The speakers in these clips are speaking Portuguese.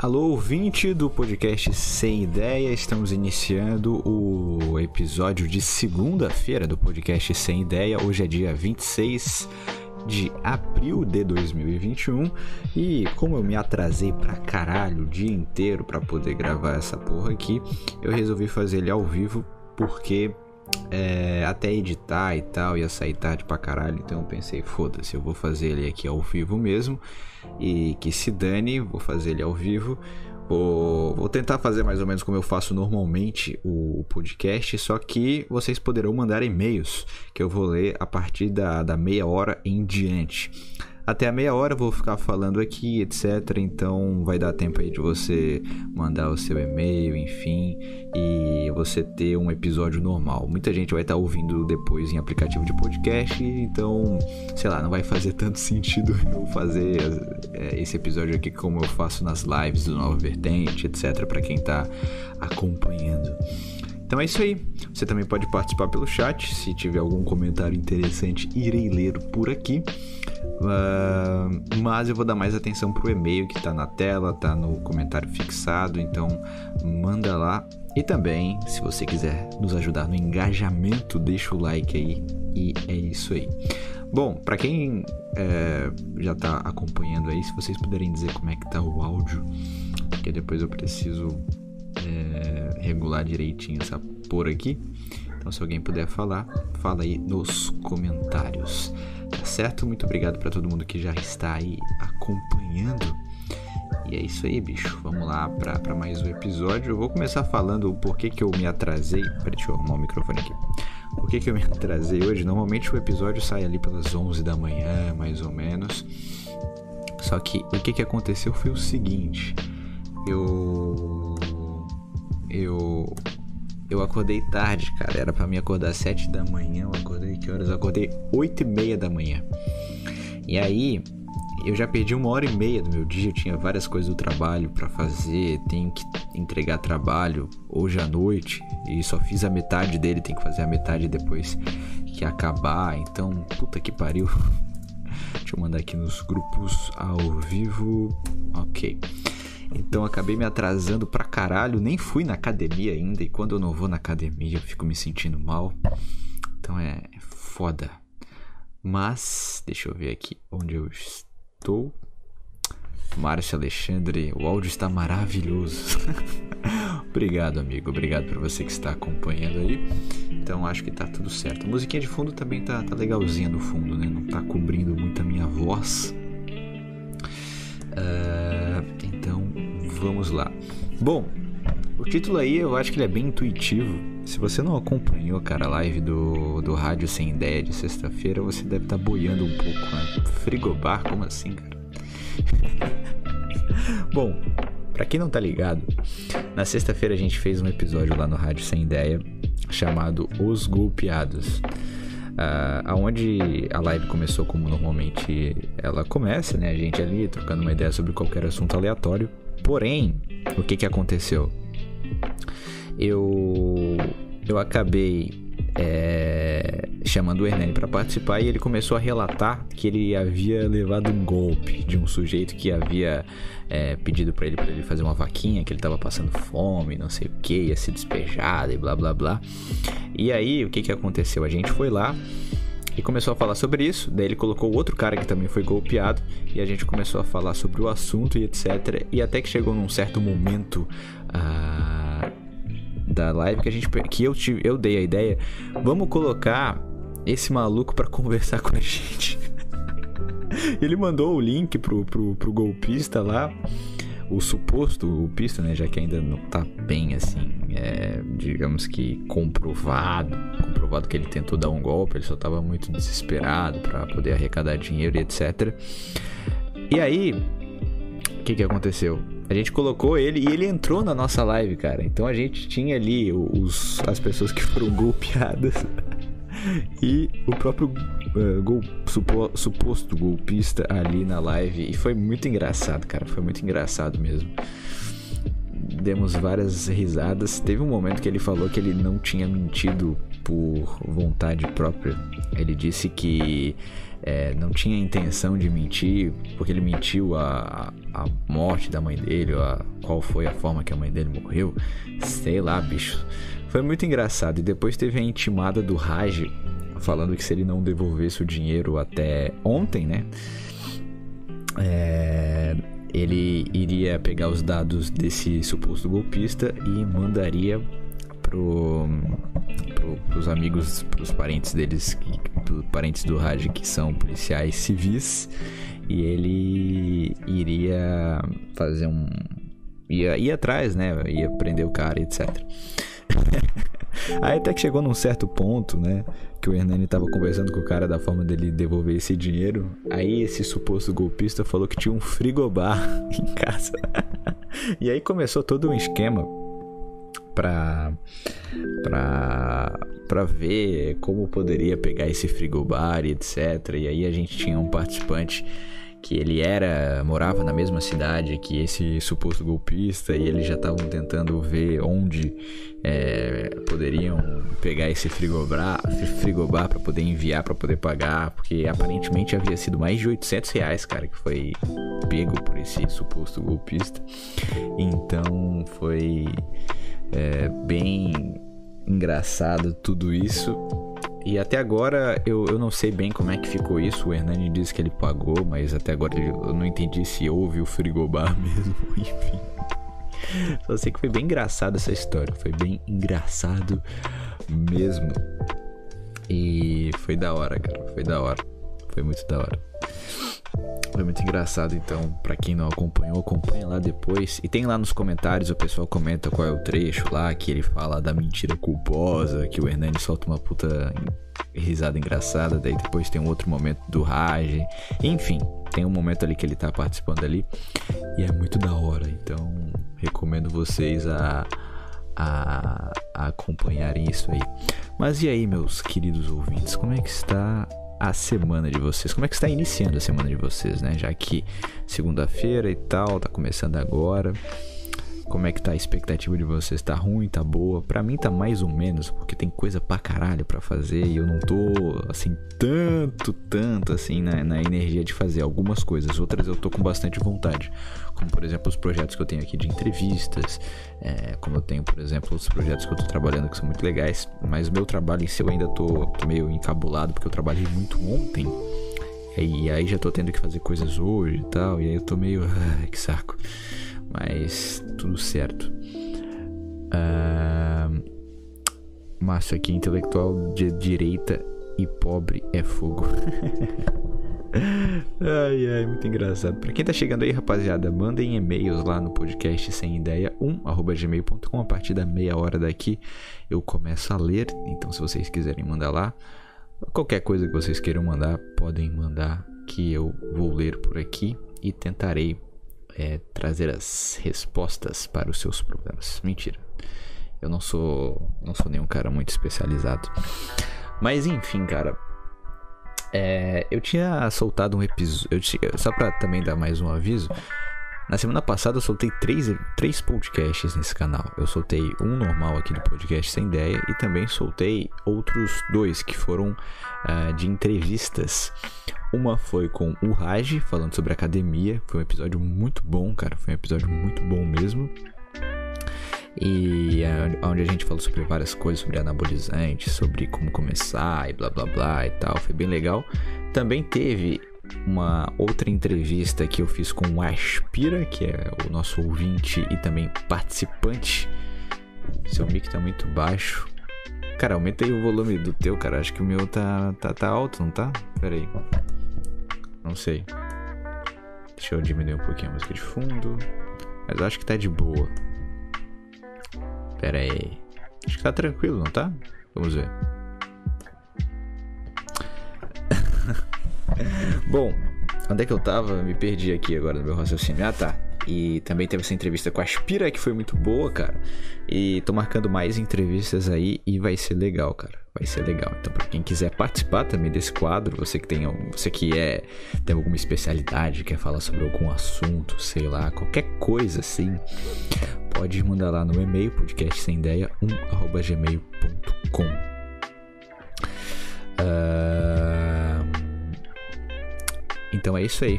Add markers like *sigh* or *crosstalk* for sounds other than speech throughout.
Alô, ouvinte do podcast Sem Ideia, estamos iniciando o episódio de segunda-feira do podcast Sem Ideia. Hoje é dia 26 de abril de 2021 e como eu me atrasei pra caralho o dia inteiro para poder gravar essa porra aqui, eu resolvi fazer ele ao vivo porque é, até editar e tal ia sair tarde pra caralho, então eu pensei, foda-se, eu vou fazer ele aqui ao vivo mesmo e que se dane, vou fazer ele ao vivo. Vou, vou, tentar fazer mais ou menos como eu faço normalmente o podcast, só que vocês poderão mandar e-mails que eu vou ler a partir da, da meia hora em diante. Até a meia hora eu vou ficar falando aqui, etc. Então vai dar tempo aí de você mandar o seu e-mail, enfim, e você ter um episódio normal. Muita gente vai estar ouvindo depois em aplicativo de podcast, então, sei lá, não vai fazer tanto sentido *laughs* eu fazer é, esse episódio aqui como eu faço nas lives do Nova Vertente, etc. Para quem está acompanhando. Então é isso aí. Você também pode participar pelo chat. Se tiver algum comentário interessante, irei ler por aqui. Uh, mas eu vou dar mais atenção pro e-mail que tá na tela, tá no comentário fixado. Então manda lá. E também, se você quiser nos ajudar no engajamento, deixa o like aí. E é isso aí. Bom, para quem é, já tá acompanhando aí, se vocês puderem dizer como é que tá o áudio, porque depois eu preciso é, regular direitinho essa por aqui. Então, se alguém puder falar, fala aí nos comentários. Tá certo? Muito obrigado para todo mundo que já está aí acompanhando. E é isso aí, bicho. Vamos lá para mais um episódio. Eu vou começar falando o porquê que eu me atrasei. Peraí, deixa eu arrumar o microfone aqui. Por que, que eu me *laughs* atrasei hoje? Normalmente o episódio sai ali pelas 11 da manhã, mais ou menos. Só que o que, que aconteceu foi o seguinte. Eu eu eu acordei tarde, cara. Era para mim acordar às 7 da manhã. Eu acordei que horas? Eu acordei 8 e meia da manhã. E aí, eu já perdi uma hora e meia do meu dia. Eu tinha várias coisas do trabalho para fazer. Tenho que entregar trabalho hoje à noite. E só fiz a metade dele. Tenho que fazer a metade depois que acabar. Então, puta que pariu. *laughs* Deixa eu mandar aqui nos grupos ao vivo. Ok. Então acabei me atrasando pra caralho, nem fui na academia ainda. E quando eu não vou na academia, eu fico me sentindo mal. Então é, foda. Mas, deixa eu ver aqui onde eu estou. Márcio Alexandre, o áudio está maravilhoso. *laughs* Obrigado, amigo. Obrigado por você que está acompanhando aí. Então acho que tá tudo certo. A musiquinha de fundo também tá, tá legalzinha no fundo, né? Não tá cobrindo muito a minha voz. Uh, vamos lá. Bom, o título aí eu acho que ele é bem intuitivo. Se você não acompanhou, cara, a live do, do Rádio Sem Ideia de sexta-feira, você deve estar tá boiando um pouco, né? Frigobar, como assim, cara? *laughs* Bom, para quem não tá ligado, na sexta-feira a gente fez um episódio lá no Rádio Sem Ideia chamado Os Golpeados. Uh, aonde a live começou como normalmente ela começa, né? A gente ali trocando uma ideia sobre qualquer assunto aleatório. Porém, o que que aconteceu? Eu eu acabei é, chamando o Hernani para participar e ele começou a relatar que ele havia levado um golpe de um sujeito que havia é, pedido para ele para ele fazer uma vaquinha, que ele estava passando fome, não sei o que, ia ser despejado e blá blá blá. E aí o que que aconteceu? A gente foi lá e começou a falar sobre isso. Daí ele colocou outro cara que também foi golpeado e a gente começou a falar sobre o assunto e etc. E até que chegou num certo momento. Uh da live que a gente que eu tive, eu dei a ideia, vamos colocar esse maluco para *laughs* conversar com a gente. Ele mandou o link pro, pro, pro golpista lá, o suposto golpista, né? Já que ainda não tá bem assim, é, digamos que comprovado, comprovado que ele tentou dar um golpe, ele só tava muito desesperado para poder arrecadar dinheiro e etc. E aí, o que que aconteceu? A gente colocou ele e ele entrou na nossa live, cara. Então a gente tinha ali os, as pessoas que foram *laughs* golpeadas *laughs* e o próprio uh, gol, supo, suposto golpista ali na live. E foi muito engraçado, cara. Foi muito engraçado mesmo. Demos várias risadas. Teve um momento que ele falou que ele não tinha mentido por vontade própria. Ele disse que é, não tinha intenção de mentir, porque ele mentiu a, a morte da mãe dele, a, qual foi a forma que a mãe dele morreu. Sei lá, bicho. Foi muito engraçado. E depois teve a intimada do Raj falando que se ele não devolvesse o dinheiro até ontem, né? É, ele iria pegar os dados desse suposto golpista e mandaria pro, pro, pros amigos, pros parentes deles, pros parentes do Raj que são policiais civis, e ele iria fazer um. ia ir atrás, né? Ia prender o cara, etc. *laughs* Aí até que chegou num certo ponto, né? Que o Hernani tava conversando com o cara da forma dele devolver esse dinheiro. Aí esse suposto golpista falou que tinha um frigobar *laughs* em casa. e aí começou todo um esquema pra, pra, pra ver como poderia pegar esse frigobar e etc. E aí a gente tinha um participante que ele era morava na mesma cidade que esse suposto golpista e eles já estavam tentando ver onde é, poderiam pegar esse frigobar frigobar para poder enviar para poder pagar porque aparentemente havia sido mais de 800 reais cara que foi pego por esse suposto golpista então foi é, bem engraçado tudo isso. E até agora eu, eu não sei bem como é que ficou isso. O Hernani disse que ele pagou, mas até agora eu não entendi se houve o frigobar *laughs* mesmo. Enfim. Só sei que foi bem engraçado essa história. Foi bem engraçado mesmo. E foi da hora, cara. Foi da hora. Foi muito da hora. Foi muito engraçado, então, para quem não acompanhou, acompanha lá depois. E tem lá nos comentários, o pessoal comenta qual é o trecho lá, que ele fala da mentira culposa, que o Hernani solta uma puta risada engraçada, daí depois tem um outro momento do Rage. Enfim, tem um momento ali que ele tá participando ali. E é muito da hora, então recomendo vocês a, a, a acompanharem isso aí. Mas e aí, meus queridos ouvintes, como é que está a semana de vocês. Como é que está iniciando a semana de vocês, né? Já que segunda-feira e tal, tá começando agora. Como é que tá a expectativa de vocês? Tá ruim, tá boa? Pra mim tá mais ou menos, porque tem coisa pra caralho pra fazer e eu não tô, assim, tanto, tanto, assim, na, na energia de fazer algumas coisas. Outras eu tô com bastante vontade. Como, por exemplo, os projetos que eu tenho aqui de entrevistas. É, como eu tenho, por exemplo, os projetos que eu tô trabalhando que são muito legais. Mas o meu trabalho em si eu ainda tô, tô meio encabulado, porque eu trabalhei muito ontem. E aí já tô tendo que fazer coisas hoje e tal. E aí eu tô meio. Ah, que saco. Mas tudo certo. Uh, Márcio aqui, intelectual de direita e pobre é fogo. *laughs* *laughs* ai, ai, muito engraçado. Pra quem tá chegando aí, rapaziada, mandem e-mails lá no podcast sem ideia 1 a partir da meia hora daqui eu começo a ler. Então, se vocês quiserem mandar lá, qualquer coisa que vocês queiram mandar, podem mandar que eu vou ler por aqui e tentarei é, trazer as respostas para os seus problemas. Mentira. Eu não sou, não sou nenhum cara muito especializado. Mas enfim, cara. É, eu tinha soltado um episódio. Só para também dar mais um aviso. Na semana passada eu soltei três, três podcasts nesse canal. Eu soltei um normal aqui do podcast Sem Ideia e também soltei outros dois que foram uh, de entrevistas. Uma foi com o Raj, falando sobre academia. Foi um episódio muito bom, cara. Foi um episódio muito bom mesmo. E é onde a gente falou sobre várias coisas, sobre anabolizante, sobre como começar e blá blá blá e tal. Foi bem legal. Também teve uma outra entrevista que eu fiz com o Aspira, que é o nosso ouvinte e também participante. Seu mic tá muito baixo. Cara, aumenta aí o volume do teu, cara. Acho que o meu tá, tá, tá alto, não tá? Pera aí. Não sei. Deixa eu diminuir um pouquinho a música de fundo. Mas acho que tá de boa. Pera aí. Acho que tá tranquilo, não tá? Vamos ver. *laughs* Bom, onde é que eu tava? Me perdi aqui agora no meu raciocínio. Ah, tá. E também teve essa entrevista com a Aspira, que foi muito boa, cara. E tô marcando mais entrevistas aí e vai ser legal, cara. Vai ser legal. Então, pra quem quiser participar também desse quadro, você que tem, você que é, tem alguma especialidade, quer falar sobre algum assunto, sei lá, qualquer coisa assim, pode mandar lá no e-mail, podcast sem ideia, 1.gmail.com. Uh... Então é isso aí.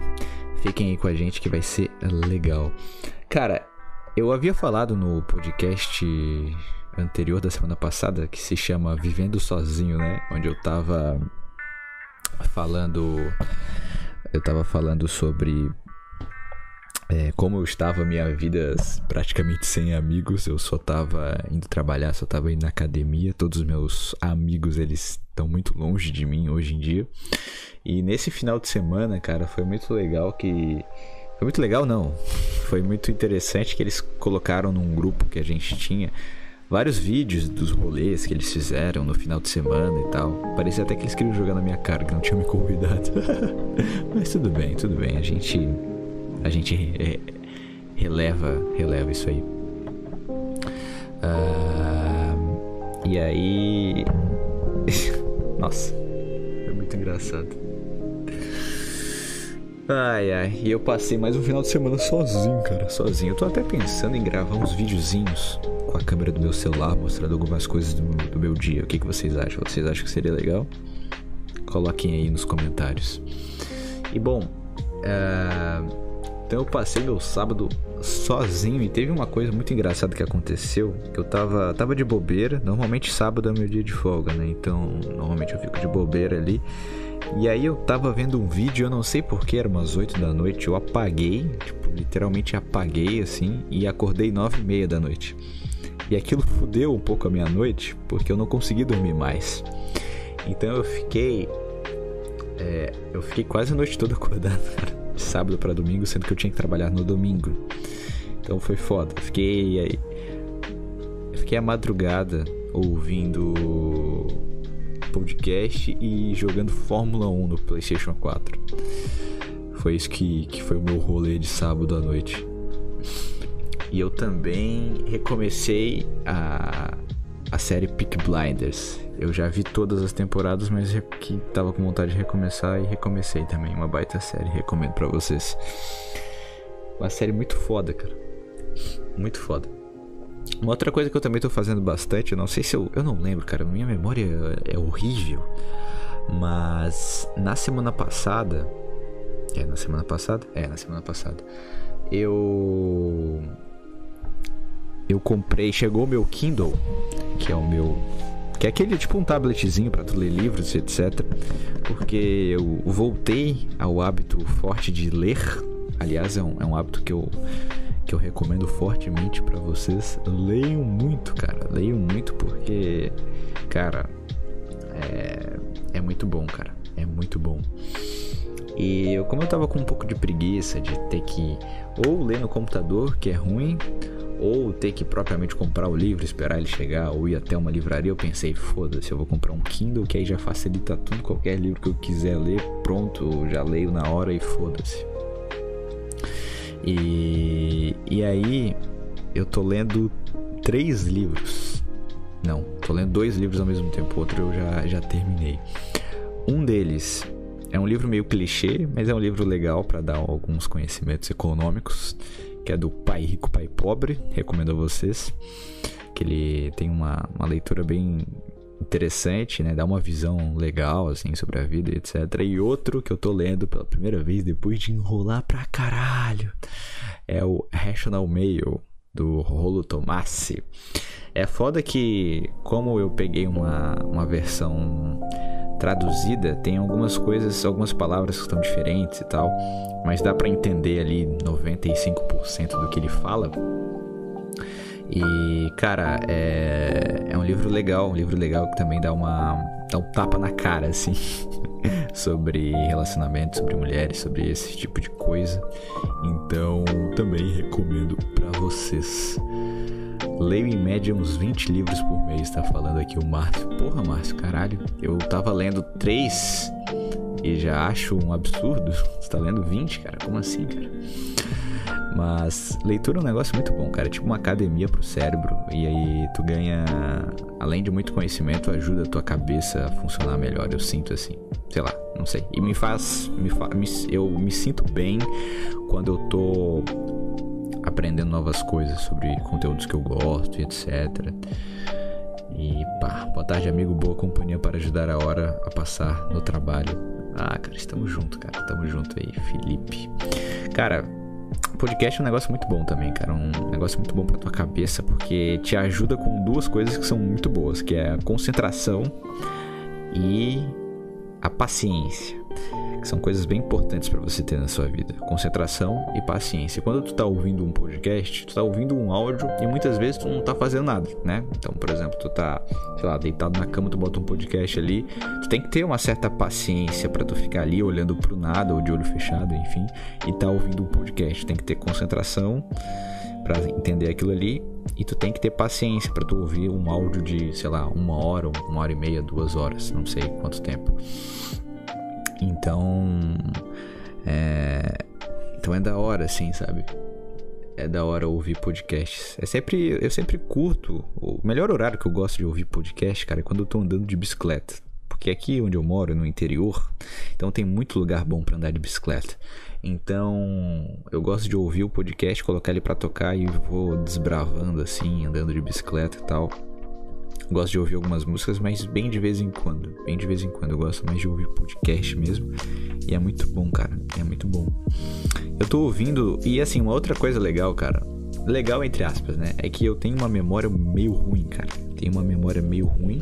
Fiquem aí com a gente que vai ser legal. Cara, eu havia falado no podcast anterior da semana passada que se chama Vivendo Sozinho, né? Onde eu tava falando. Eu tava falando sobre é, como eu estava minha vida praticamente sem amigos, eu só tava indo trabalhar, só tava indo na academia, todos os meus amigos eles estão muito longe de mim hoje em dia. E nesse final de semana, cara, foi muito legal que foi muito legal não. *laughs* Foi muito interessante que eles colocaram num grupo que a gente tinha vários vídeos dos rolês que eles fizeram no final de semana e tal. Parecia até que eles queriam jogar na minha cara, que não tinham me convidado. *laughs* Mas tudo bem, tudo bem. A gente a gente re, releva, releva isso aí. Uh, e aí. *laughs* Nossa, foi muito engraçado. Ai ai, e eu passei mais um final de semana sozinho, cara, sozinho. Eu tô até pensando em gravar uns videozinhos com a câmera do meu celular, mostrando algumas coisas do, do meu dia. O que, que vocês acham? Vocês acham que seria legal? Coloquem aí nos comentários. E bom, uh, então eu passei meu sábado sozinho e teve uma coisa muito engraçada que aconteceu, que eu tava, tava de bobeira, normalmente sábado é meu dia de folga, né? Então, normalmente eu fico de bobeira ali. E aí eu tava vendo um vídeo, eu não sei porquê, era umas 8 da noite, eu apaguei, tipo, literalmente apaguei assim, e acordei 9 e meia da noite. E aquilo *laughs* fudeu um pouco a minha noite, porque eu não consegui dormir mais. Então eu fiquei. É, eu fiquei quase a noite toda *laughs* acordado, cara de sábado para domingo, sendo que eu tinha que trabalhar no domingo. Então foi foda. Fiquei aí. Fiquei a madrugada ouvindo podcast e jogando Fórmula 1 no PlayStation 4. Foi isso que, que foi o meu rolê de sábado à noite. E eu também recomecei a, a série Peak Blinders. Eu já vi todas as temporadas, mas que tava com vontade de recomeçar e recomecei também. Uma baita série, recomendo para vocês. Uma série muito foda, cara. Muito foda. Uma outra coisa que eu também tô fazendo bastante, não sei se eu. Eu não lembro, cara. Minha memória é horrível. Mas na semana passada. É, na semana passada? É, na semana passada. Eu. Eu comprei. Chegou o meu Kindle, que é o meu que é aquele tipo um tabletzinho para tu ler livros, etc. Porque eu voltei ao hábito forte de ler. Aliás, é um, é um hábito que eu, que eu recomendo fortemente para vocês. Leiam muito, cara. Leiam muito porque, cara, é, é muito bom, cara. É muito bom. E eu, como eu tava com um pouco de preguiça de ter que ou ler no computador, que é ruim, ou ter que propriamente comprar o livro, esperar ele chegar, ou ir até uma livraria, eu pensei, foda-se, eu vou comprar um Kindle que aí já facilita tudo, qualquer livro que eu quiser ler, pronto, já leio na hora e foda-se. E, e aí eu tô lendo três livros. Não, tô lendo dois livros ao mesmo tempo, outro eu já, já terminei. Um deles é um livro meio clichê, mas é um livro legal para dar alguns conhecimentos econômicos que é do Pai Rico, Pai Pobre. Recomendo a vocês. Que ele tem uma, uma leitura bem interessante, né? Dá uma visão legal, assim, sobre a vida, etc. E outro que eu tô lendo pela primeira vez, depois de enrolar pra caralho, é o Rational Mail, do Rolo Tomassi. É foda que, como eu peguei uma, uma versão traduzida, tem algumas coisas, algumas palavras que estão diferentes e tal, mas dá para entender ali 95% do que ele fala. E, cara, é, é um livro legal, um livro legal que também dá uma dá um tapa na cara, assim, *laughs* sobre relacionamento, sobre mulheres, sobre esse tipo de coisa. Então, também recomendo vocês. Leio em média uns 20 livros por mês, tá falando aqui o Márcio. Porra, Márcio, caralho. Eu tava lendo 3 e já acho um absurdo. Você tá lendo 20, cara? Como assim, cara? Mas leitura é um negócio muito bom, cara. É tipo uma academia pro cérebro. E aí tu ganha, além de muito conhecimento, ajuda a tua cabeça a funcionar melhor. Eu sinto assim. Sei lá, não sei. E me faz. Me fa, me, eu me sinto bem quando eu tô aprendendo novas coisas sobre conteúdos que eu gosto e etc. E pá, boa tarde, amigo. Boa companhia para ajudar a hora a passar no trabalho. Ah, cara, estamos junto, cara. Estamos junto aí, Felipe. Cara, podcast é um negócio muito bom também, cara. Um negócio muito bom pra tua cabeça, porque te ajuda com duas coisas que são muito boas, que é a concentração e a paciência que são coisas bem importantes para você ter na sua vida: concentração e paciência. Quando tu tá ouvindo um podcast, tu tá ouvindo um áudio e muitas vezes tu não tá fazendo nada, né? Então, por exemplo, tu tá, sei lá, deitado na cama, tu bota um podcast ali, tu tem que ter uma certa paciência para tu ficar ali olhando pro nada ou de olho fechado, enfim, e tá ouvindo um podcast. Tem que ter concentração para entender aquilo ali e tu tem que ter paciência para tu ouvir um áudio de, sei lá, uma hora, uma hora e meia, duas horas, não sei quanto tempo. Então. É. Então é da hora, assim, sabe? É da hora ouvir podcasts. É sempre. Eu sempre curto. O melhor horário que eu gosto de ouvir podcast, cara, é quando eu tô andando de bicicleta. Porque aqui onde eu moro, no interior, então tem muito lugar bom para andar de bicicleta. Então, eu gosto de ouvir o podcast, colocar ele para tocar e vou desbravando assim, andando de bicicleta e tal. Gosto de ouvir algumas músicas, mas bem de vez em quando. Bem de vez em quando. Eu gosto mais de ouvir podcast mesmo. E é muito bom, cara. É muito bom. Eu tô ouvindo. E assim, uma outra coisa legal, cara. Legal entre aspas, né? É que eu tenho uma memória meio ruim, cara. Tenho uma memória meio ruim.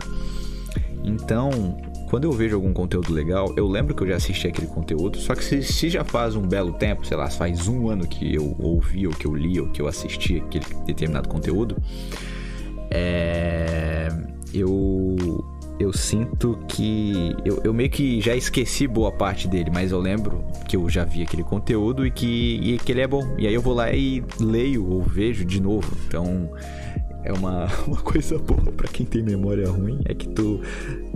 Então, quando eu vejo algum conteúdo legal, eu lembro que eu já assisti aquele conteúdo, só que se, se, já faz um belo tempo, sei lá, faz um ano que eu ouvi, ou que eu li, ou que eu assisti aquele determinado conteúdo, é, eu eu sinto que eu, eu, meio que já esqueci boa parte dele, mas eu lembro que eu já vi aquele conteúdo e que, e que ele é bom. E aí eu vou lá e leio ou vejo de novo. Então é uma, *laughs* uma coisa boa para quem tem memória ruim, é que tu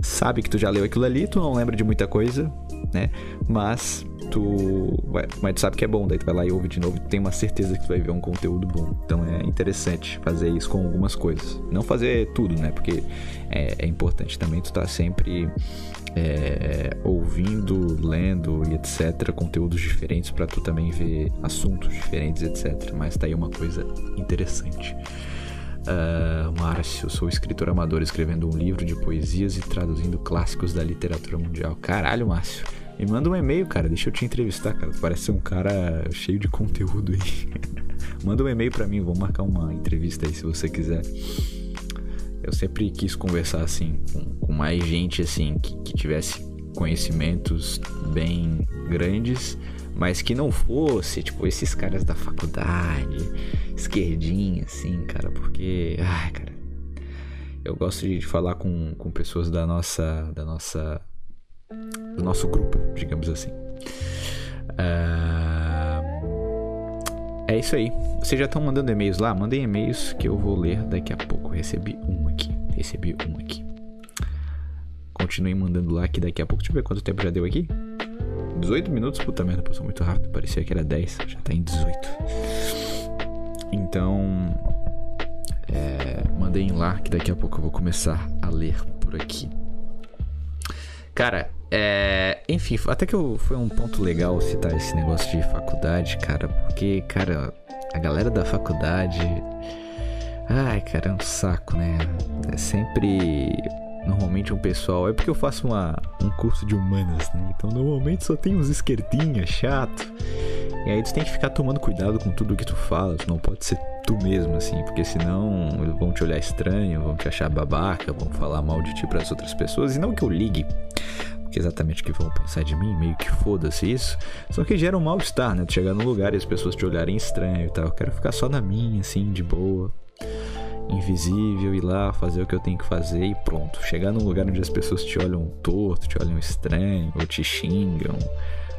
sabe que tu já leu aquilo ali, tu não lembra de muita coisa, né? Mas tu, mas tu sabe que é bom, daí tu vai lá e ouve de novo tu tem uma certeza que tu vai ver um conteúdo bom. Então é interessante fazer isso com algumas coisas. Não fazer tudo, né? Porque é, é importante também tu tá sempre é, ouvindo, lendo e etc. Conteúdos diferentes para tu também ver assuntos diferentes, etc. Mas tá aí uma coisa interessante. Uh, Márcio, sou escritor amador escrevendo um livro de poesias e traduzindo clássicos da literatura mundial. Caralho, Márcio. Me manda um e-mail, cara. Deixa eu te entrevistar, cara. Tu parece ser um cara cheio de conteúdo aí. *laughs* manda um e-mail para mim, vou marcar uma entrevista aí se você quiser. Eu sempre quis conversar assim com, com mais gente assim que, que tivesse conhecimentos bem grandes, mas que não fosse tipo esses caras da faculdade esquerdinha, assim, cara, porque. Ai, cara. Eu gosto de falar com, com pessoas da nossa. da nossa. do nosso grupo, digamos assim. Uh, é isso aí. Vocês já estão mandando e-mails lá? Mandem e-mails que eu vou ler daqui a pouco. Recebi um aqui. Recebi um aqui. Continuem mandando lá que daqui a pouco. Deixa eu ver quanto tempo já deu aqui. 18 minutos, puta merda, passou muito rápido. Parecia que era 10, já tá em 18. Então, é, mandem lá que daqui a pouco eu vou começar a ler por aqui. Cara, é, enfim, até que eu, foi um ponto legal citar esse negócio de faculdade, cara, porque, cara, a galera da faculdade. Ai, cara, é um saco, né? É sempre. Normalmente um pessoal. É porque eu faço uma, um curso de humanas, né? Então normalmente só tem uns esquerdinhas chato. E aí tu tem que ficar tomando cuidado com tudo que tu fala, tu não pode ser tu mesmo, assim, porque senão vão te olhar estranho, vão te achar babaca, vão falar mal de ti para as outras pessoas, e não que eu ligue, porque exatamente o que vão pensar de mim, meio que foda-se isso, só que gera um mal-estar, né? Tu chegar num lugar e as pessoas te olharem estranho e tal, eu quero ficar só na minha, assim, de boa, invisível, ir lá, fazer o que eu tenho que fazer e pronto. Chegar num lugar onde as pessoas te olham torto, te olham estranho, ou te xingam,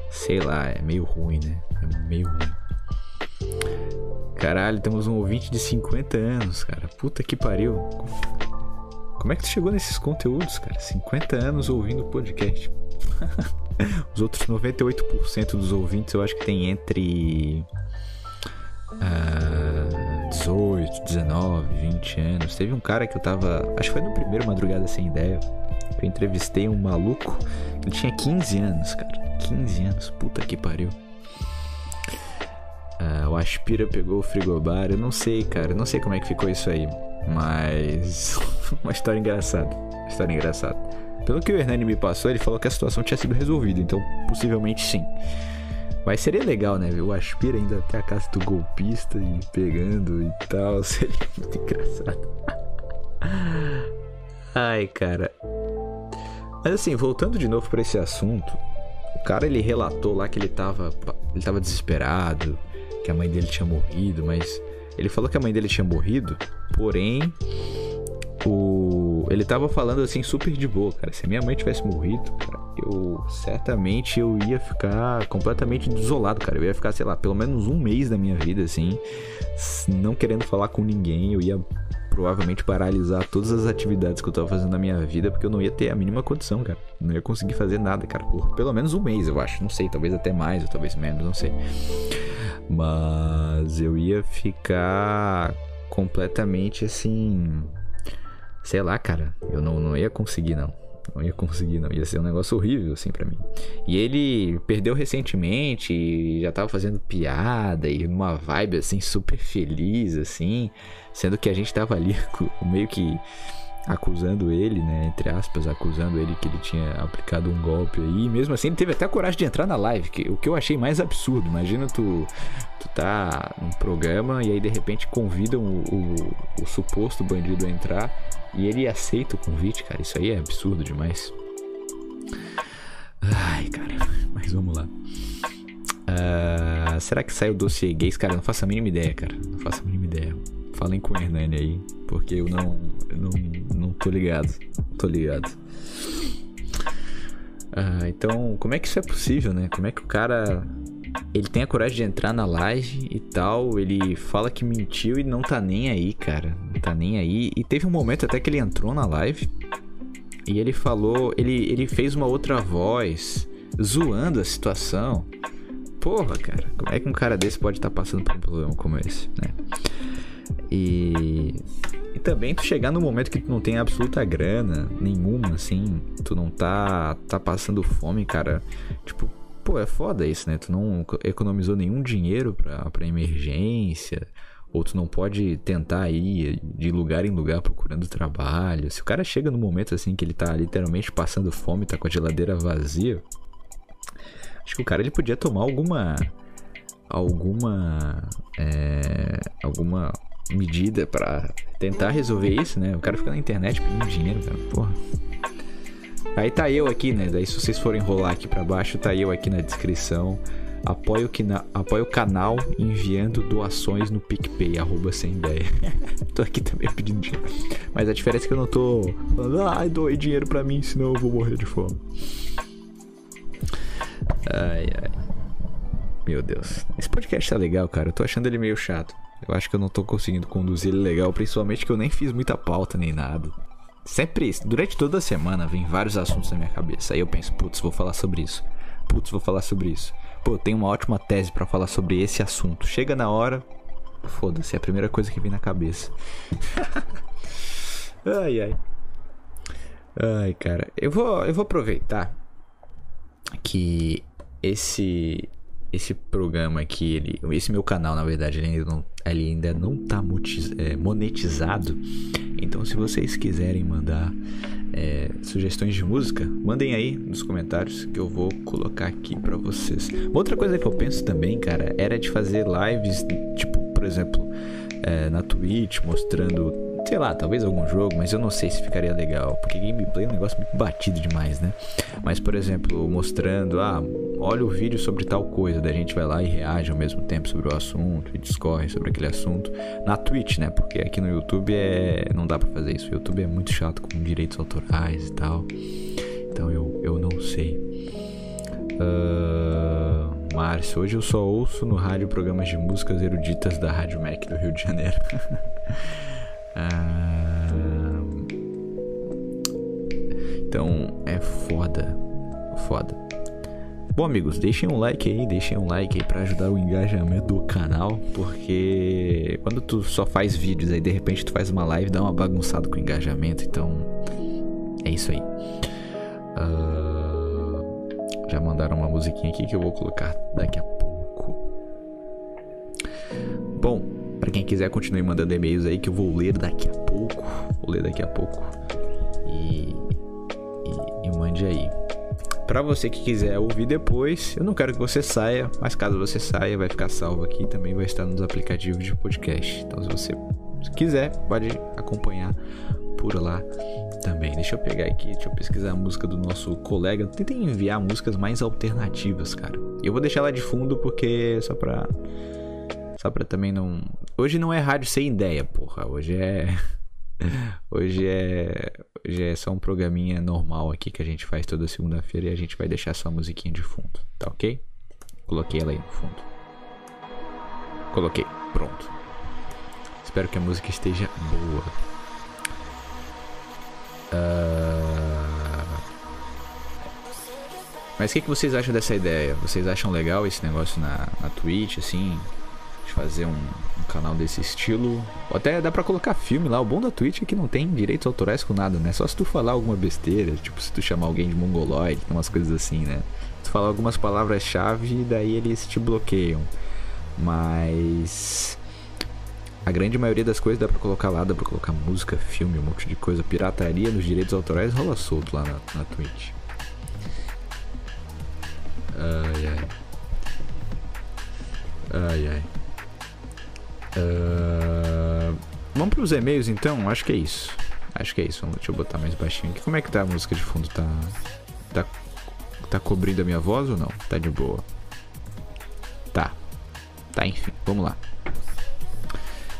sei lá, é meio ruim, né? É meio ruim. Caralho, temos um ouvinte de 50 anos, cara. Puta que pariu. Como é que tu chegou nesses conteúdos, cara? 50 anos ouvindo podcast. *laughs* Os outros 98% dos ouvintes eu acho que tem entre uh, 18, 19, 20 anos. Teve um cara que eu tava. Acho que foi no primeiro Madrugada Sem Ideia. Eu entrevistei um maluco. Ele tinha 15 anos, cara. 15 anos, puta que pariu. Uh, o Aspira pegou o frigobar, eu não sei, cara, eu não sei como é que ficou isso aí. Mas. *laughs* uma história engraçada. Uma história engraçada. Pelo que o Hernani me passou, ele falou que a situação tinha sido resolvida, então possivelmente sim. Mas seria legal, né? O Aspira ainda até a casa do golpista e pegando e tal. *laughs* Seria muito engraçado. Ai, cara. Mas assim, voltando de novo para esse assunto, o cara ele relatou lá que ele tava, ele tava desesperado, que a mãe dele tinha morrido, mas ele falou que a mãe dele tinha morrido, porém o ele tava falando assim super de boa, cara. Se a minha mãe tivesse morrido, cara, eu certamente eu ia ficar completamente desolado, cara. Eu ia ficar, sei lá, pelo menos um mês da minha vida assim, não querendo falar com ninguém, eu ia provavelmente paralisar todas as atividades que eu tava fazendo na minha vida, porque eu não ia ter a mínima condição, cara. Não ia conseguir fazer nada, cara, por pelo menos um mês, eu acho. Não sei, talvez até mais, ou talvez menos, não sei. Mas eu ia ficar completamente assim. Sei lá, cara. Eu não, não ia conseguir, não. Não ia conseguir, não. Ia ser um negócio horrível, assim, para mim. E ele perdeu recentemente e já tava fazendo piada e uma vibe, assim, super feliz, assim. Sendo que a gente tava ali *laughs* meio que acusando ele, né? Entre aspas, acusando ele que ele tinha aplicado um golpe aí. E mesmo assim, ele teve até coragem de entrar na live, que, o que eu achei mais absurdo. Imagina tu, tu tá num programa e aí de repente convidam o, o, o suposto bandido a entrar e ele aceita o convite, cara. Isso aí é absurdo demais. Ai, cara, mas vamos lá. Uh, será que saiu o dossiê gays? Cara, não faço a mínima ideia, cara. Não faço a mínima ideia. Falem com o Hernani aí, porque eu não, eu não, não tô ligado. Tô ligado. Uh, então, como é que isso é possível, né? Como é que o cara ele tem a coragem de entrar na live e tal. Ele fala que mentiu e não tá nem aí, cara. Não tá nem aí. E teve um momento até que ele entrou na live e ele falou. Ele, ele fez uma outra voz zoando a situação. Porra, cara, como é que um cara desse pode estar tá passando por um problema como esse, né? E, e também tu chegar no momento que tu não tem absoluta grana nenhuma, assim, tu não tá, tá passando fome, cara. Tipo, pô, é foda isso, né? Tu não economizou nenhum dinheiro pra, pra emergência, ou tu não pode tentar ir de lugar em lugar procurando trabalho. Se o cara chega no momento assim que ele tá literalmente passando fome, tá com a geladeira vazia, acho que o cara ele podia tomar alguma alguma é, alguma medida para tentar resolver isso, né? O cara fica na internet pedindo dinheiro, cara, porra. Aí tá eu aqui, né? Daí se vocês forem rolar aqui para baixo, tá eu aqui na descrição. Apoio, apoio o canal enviando doações no PicPay, arroba sem ideia. *laughs* tô aqui também pedindo dinheiro. Mas a diferença é que eu não tô falando, ai, ah, doe dinheiro pra mim, senão eu vou morrer de fome. Ai, ai. Meu Deus. Esse podcast tá legal, cara. Eu tô achando ele meio chato. Eu acho que eu não tô conseguindo conduzir ele legal, principalmente que eu nem fiz muita pauta nem nada. Sempre. Durante toda a semana vem vários assuntos na minha cabeça. Aí eu penso, putz, vou falar sobre isso. Putz, vou falar sobre isso. Pô, tem uma ótima tese para falar sobre esse assunto. Chega na hora, foda-se, é a primeira coisa que vem na cabeça. *laughs* ai, ai. Ai, cara. Eu vou, eu vou aproveitar que esse esse programa aqui, ele, esse meu canal, na verdade, ele ainda não, ele ainda não tá é, monetizado. Então, se vocês quiserem mandar é, sugestões de música, mandem aí nos comentários que eu vou colocar aqui para vocês. Uma outra coisa que eu penso também, cara, era de fazer lives, tipo, por exemplo, é, na Twitch, mostrando sei lá, talvez algum jogo, mas eu não sei se ficaria legal, porque gameplay é um negócio muito batido demais, né? Mas, por exemplo, mostrando, ah, olha o vídeo sobre tal coisa, daí a gente vai lá e reage ao mesmo tempo sobre o assunto e discorre sobre aquele assunto na Twitch, né? Porque aqui no YouTube é não dá para fazer isso. O YouTube é muito chato com direitos autorais e tal. Então eu, eu não sei. Uh, Márcio, hoje eu só ouço no rádio programas de músicas eruditas da Rádio Mac do Rio de Janeiro. *laughs* Ah, então é foda. Foda. Bom, amigos, deixem um like aí, deixem um like aí para ajudar o engajamento do canal, porque quando tu só faz vídeos aí, de repente tu faz uma live, dá uma bagunçada com o engajamento, então é isso aí. Uh, já mandaram uma musiquinha aqui que eu vou colocar daqui a pouco. Bom, para quem quiser, continue mandando e-mails aí que eu vou ler daqui a pouco Vou ler daqui a pouco. E, e, e mande aí. Para você que quiser ouvir depois, eu não quero que você saia, mas caso você saia, vai ficar salvo aqui também vai estar nos aplicativos de podcast. Então, se você quiser, pode acompanhar por lá também. Deixa eu pegar aqui, deixa eu pesquisar a música do nosso colega. Tentem enviar músicas mais alternativas, cara. Eu vou deixar ela de fundo porque só pra só pra também não. Hoje não é rádio sem ideia, porra. Hoje é *laughs* Hoje é, hoje é só um programinha normal aqui que a gente faz toda segunda-feira e a gente vai deixar só a musiquinha de fundo, tá ok? Coloquei ela aí no fundo. Coloquei, pronto. Espero que a música esteja boa. Uh... Mas o que, que vocês acham dessa ideia? Vocês acham legal esse negócio na, na Twitch, assim? Fazer um, um, canal desse estilo. Ou até dá pra colocar filme lá. O bom da Twitch é que não tem direitos autorais com nada, né? Só se tu falar alguma besteira, tipo se tu chamar alguém de mongoloide, umas coisas assim, né? Tu falar algumas palavras-chave, daí eles te bloqueiam. Mas. A grande maioria das coisas dá pra colocar lá, dá pra colocar música, filme, um monte de coisa. Pirataria nos direitos autorais rola solto lá na, na Twitch. Ai ai. Ai ai. Uh, vamos para os e-mails então? Acho que é isso. Acho que é isso. Deixa eu botar mais baixinho aqui. Como é que tá a música de fundo? Tá. Tá, tá cobrindo a minha voz ou não? Tá de boa. Tá. Tá, enfim. Vamos lá.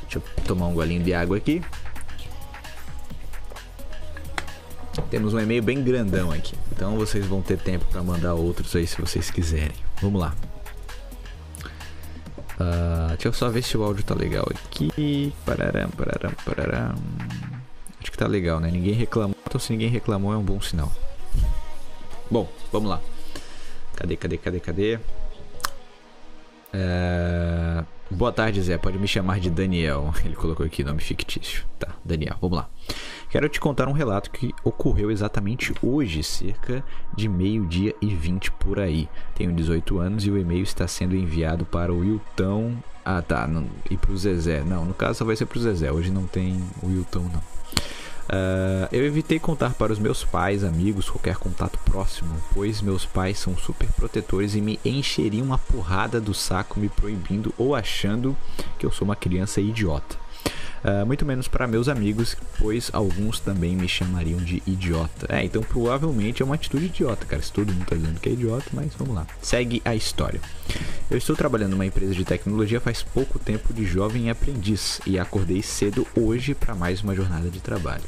Deixa eu tomar um golinho de água aqui. Temos um e-mail bem grandão aqui. Então vocês vão ter tempo para mandar outros aí se vocês quiserem. Vamos lá. Uh, deixa eu só ver se o áudio tá legal aqui. Pararam, pararam, pararam. Acho que tá legal, né? Ninguém reclamou. Então, se ninguém reclamou, é um bom sinal. Bom, vamos lá. Cadê, cadê, cadê, cadê? Uh, boa tarde, Zé. Pode me chamar de Daniel. *laughs* Ele colocou aqui nome fictício. Tá, Daniel, vamos lá. Quero te contar um relato que ocorreu exatamente hoje, cerca de meio-dia e 20 por aí. Tenho 18 anos e o e-mail está sendo enviado para o Wilton. Ah, tá. E para o Zezé. Não, no caso só vai ser para o Zezé. Hoje não tem o Wilton, não. Uh, eu evitei contar para os meus pais, amigos, qualquer contato próximo, pois meus pais são super protetores e me encheriam a porrada do saco me proibindo ou achando que eu sou uma criança idiota. Uh, muito menos para meus amigos, pois alguns também me chamariam de idiota. É, então provavelmente é uma atitude idiota, cara. Se todo mundo tá dizendo que é idiota, mas vamos lá. Segue a história. Eu estou trabalhando numa empresa de tecnologia faz pouco tempo de jovem aprendiz e acordei cedo hoje para mais uma jornada de trabalho.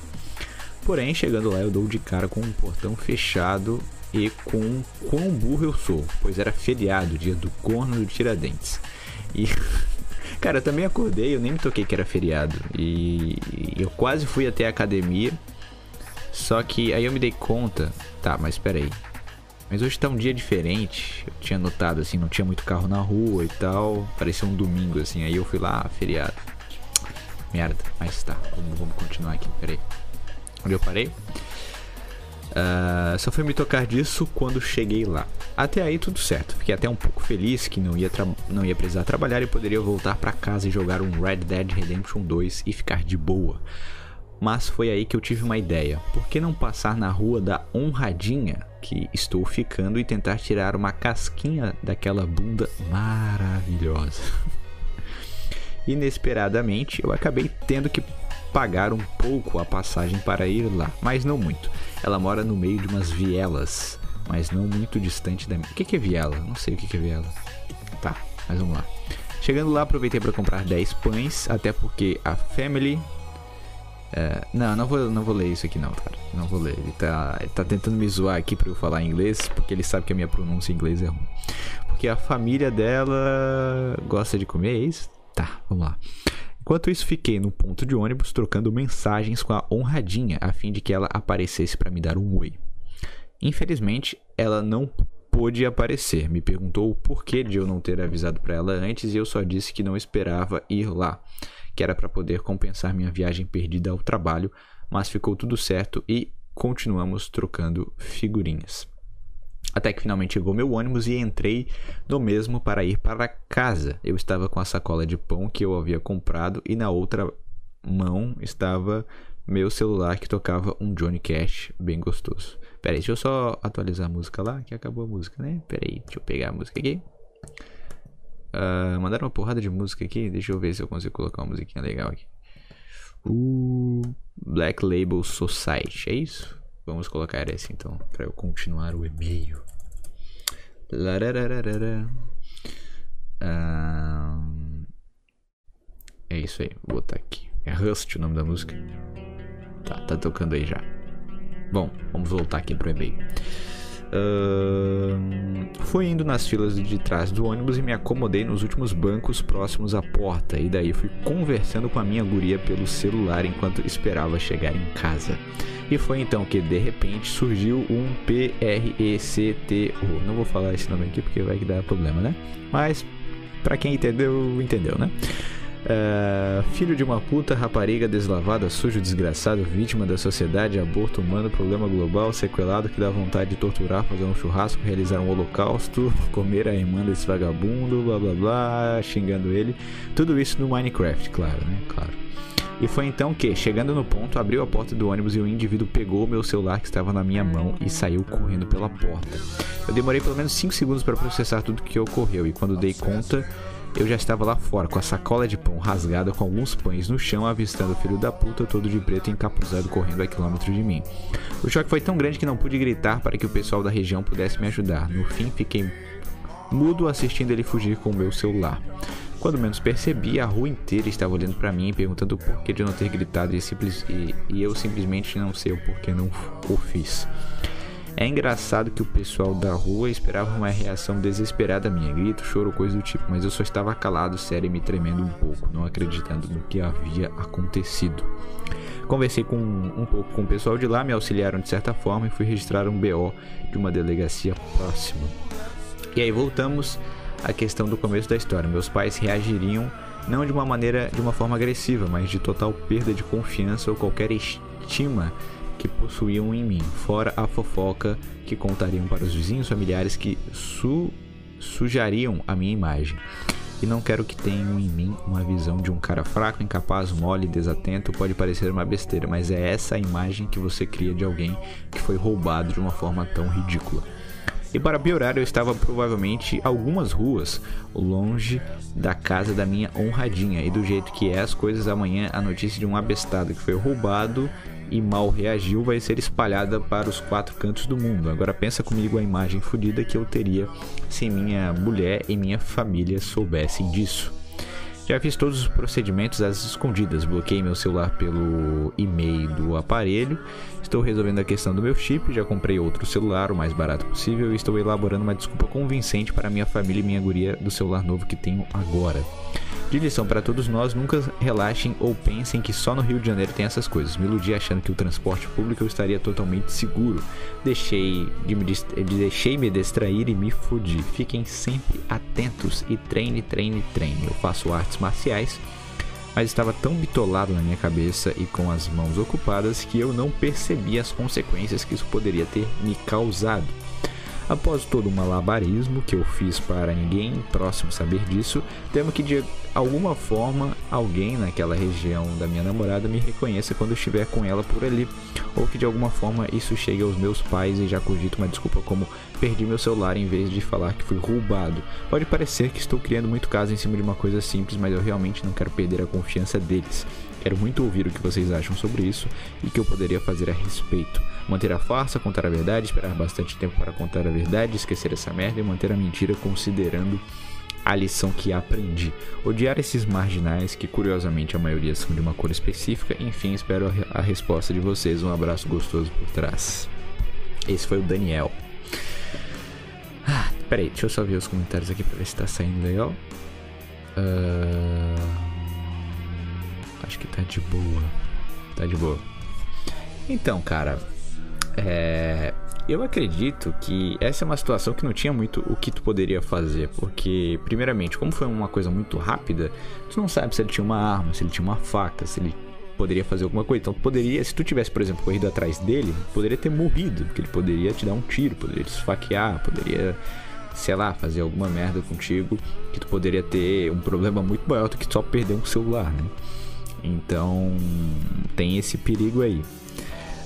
Porém, chegando lá, eu dou de cara com um portão fechado e com quão burro eu sou, pois era feriado, dia do corno do Tiradentes. E *laughs* Cara, eu também acordei, eu nem me toquei que era feriado. E eu quase fui até a academia. Só que aí eu me dei conta. Tá, mas espera aí. Mas hoje tá um dia diferente. Eu tinha notado assim, não tinha muito carro na rua e tal. Parecia um domingo assim. Aí eu fui lá, ah, feriado. Merda, mas tá. Vamos, vamos continuar aqui, peraí. Onde eu parei? Uh, só fui me tocar disso quando cheguei lá. Até aí tudo certo. Fiquei até um pouco feliz que não ia, não ia precisar trabalhar e poderia voltar para casa e jogar um Red Dead Redemption 2 e ficar de boa. Mas foi aí que eu tive uma ideia. Por que não passar na rua da honradinha que estou ficando e tentar tirar uma casquinha daquela bunda maravilhosa? *laughs* Inesperadamente, eu acabei tendo que pagar um pouco a passagem para ir lá, mas não muito. Ela mora no meio de umas vielas, mas não muito distante da minha. O que, é viela? Não sei o que, é viela. Tá, mas vamos lá. Chegando lá, aproveitei para comprar 10 pães, até porque a Family. É... não, não vou, não vou ler isso aqui não, cara. Não vou ler. Ele tá, ele tá tentando me zoar aqui para eu falar inglês, porque ele sabe que a minha pronúncia em inglês é ruim. Porque a família dela gosta de comer, é isso? Tá, vamos lá. Enquanto isso, fiquei no ponto de ônibus trocando mensagens com a honradinha a fim de que ela aparecesse para me dar um oi. Infelizmente, ela não pôde aparecer. Me perguntou o porquê de eu não ter avisado para ela antes e eu só disse que não esperava ir lá, que era para poder compensar minha viagem perdida ao trabalho, mas ficou tudo certo e continuamos trocando figurinhas. Até que finalmente chegou meu ônibus e entrei no mesmo para ir para casa. Eu estava com a sacola de pão que eu havia comprado e na outra mão estava meu celular que tocava um Johnny Cash bem gostoso. Pera aí, deixa eu só atualizar a música lá, que acabou a música, né? Pera aí, deixa eu pegar a música aqui. Uh, mandaram uma porrada de música aqui, deixa eu ver se eu consigo colocar uma musiquinha legal aqui. Uh, Black Label Society, é isso? Vamos colocar essa então, para eu continuar o e-mail. Uh, é isso aí, vou botar aqui. É Rust o nome da música. Tá, tá tocando aí já. Bom, vamos voltar aqui pro e-mail. Fui indo nas filas de trás do ônibus e me acomodei nos últimos bancos próximos à porta. E daí fui conversando com a minha guria pelo celular enquanto esperava chegar em casa. E foi então que de repente surgiu um P-R-E-C-T-O. Não vou falar esse nome aqui porque vai que dar problema, né? Mas para quem entendeu, entendeu, né? Uh, filho de uma puta, rapariga deslavada, sujo, desgraçado, vítima da sociedade, aborto humano, problema global, sequelado que dá vontade de torturar, fazer um churrasco, realizar um holocausto, *laughs* comer a irmã desse vagabundo, blá blá blá, xingando ele. Tudo isso no Minecraft, claro, né? Claro. E foi então que, chegando no ponto, abriu a porta do ônibus e o indivíduo pegou o meu celular que estava na minha mão e saiu correndo pela porta. Eu demorei pelo menos 5 segundos para processar tudo que ocorreu e quando dei conta, eu já estava lá fora com a sacola de pão rasgada com alguns pães no chão, avistando o filho da puta todo de preto e encapuzado correndo a quilômetros de mim. O choque foi tão grande que não pude gritar para que o pessoal da região pudesse me ajudar. No fim, fiquei mudo assistindo ele fugir com o meu celular. Quando menos percebi, a rua inteira estava olhando para mim, perguntando o porquê de eu não ter gritado e, simples, e, e eu simplesmente não sei o porquê não o fiz. É engraçado que o pessoal da rua esperava uma reação desesperada minha, grito, choro, coisa do tipo, mas eu só estava calado, sério e me tremendo um pouco, não acreditando no que havia acontecido. Conversei com um pouco com o pessoal de lá, me auxiliaram de certa forma e fui registrar um BO de uma delegacia próxima. E aí voltamos à questão do começo da história. Meus pais reagiriam não de uma maneira, de uma forma agressiva, mas de total perda de confiança ou qualquer estima que possuíam em mim, fora a fofoca que contariam para os vizinhos familiares que su sujariam a minha imagem. E não quero que tenham em mim uma visão de um cara fraco, incapaz, mole, desatento. Pode parecer uma besteira, mas é essa a imagem que você cria de alguém que foi roubado de uma forma tão ridícula. E para piorar, eu estava provavelmente algumas ruas longe da casa da minha honradinha. E do jeito que é as coisas, amanhã a notícia de um abestado que foi roubado e mal reagiu vai ser espalhada para os quatro cantos do mundo. Agora pensa comigo a imagem fodida que eu teria se minha mulher e minha família soubessem disso. Já fiz todos os procedimentos às escondidas, bloqueei meu celular pelo e-mail do aparelho, estou resolvendo a questão do meu chip, já comprei outro celular, o mais barato possível, e estou elaborando uma desculpa convincente para minha família e minha guria do celular novo que tenho agora. De lição para todos nós, nunca relaxem ou pensem que só no Rio de Janeiro tem essas coisas. Me iludi achando que o transporte público eu estaria totalmente seguro. Deixei de me, deixei me distrair e me fudi. Fiquem sempre atentos e treine, treine, treine. Eu faço artes marciais, mas estava tão bitolado na minha cabeça e com as mãos ocupadas que eu não percebi as consequências que isso poderia ter me causado. Após todo o malabarismo que eu fiz para ninguém próximo saber disso, temo que de alguma forma alguém naquela região da minha namorada me reconheça quando estiver com ela por ali, ou que de alguma forma isso chegue aos meus pais e já cogito uma desculpa como perdi meu celular em vez de falar que fui roubado. Pode parecer que estou criando muito caso em cima de uma coisa simples, mas eu realmente não quero perder a confiança deles. Quero muito ouvir o que vocês acham sobre isso e o que eu poderia fazer a respeito. Manter a farsa, contar a verdade, esperar bastante tempo para contar a verdade, esquecer essa merda e manter a mentira considerando a lição que aprendi. Odiar esses marginais, que curiosamente a maioria são de uma cor específica. Enfim, espero a, resposta de vocês. Um abraço gostoso por trás. Esse foi o Daniel. Ah, peraí, deixa eu só ver os comentários aqui pra ver se tá saindo legal. Uh... Acho que tá de boa. Tá de boa. Então, cara, é, eu acredito que essa é uma situação que não tinha muito o que tu poderia fazer, porque, primeiramente, como foi uma coisa muito rápida, tu não sabe se ele tinha uma arma, se ele tinha uma faca, se ele poderia fazer alguma coisa. Então, poderia, se tu tivesse, por exemplo, corrido atrás dele, poderia ter morrido, porque ele poderia te dar um tiro, poderia te esfaquear, poderia, sei lá, fazer alguma merda contigo, que tu poderia ter um problema muito maior do que só perder um celular, né? Então, tem esse perigo aí.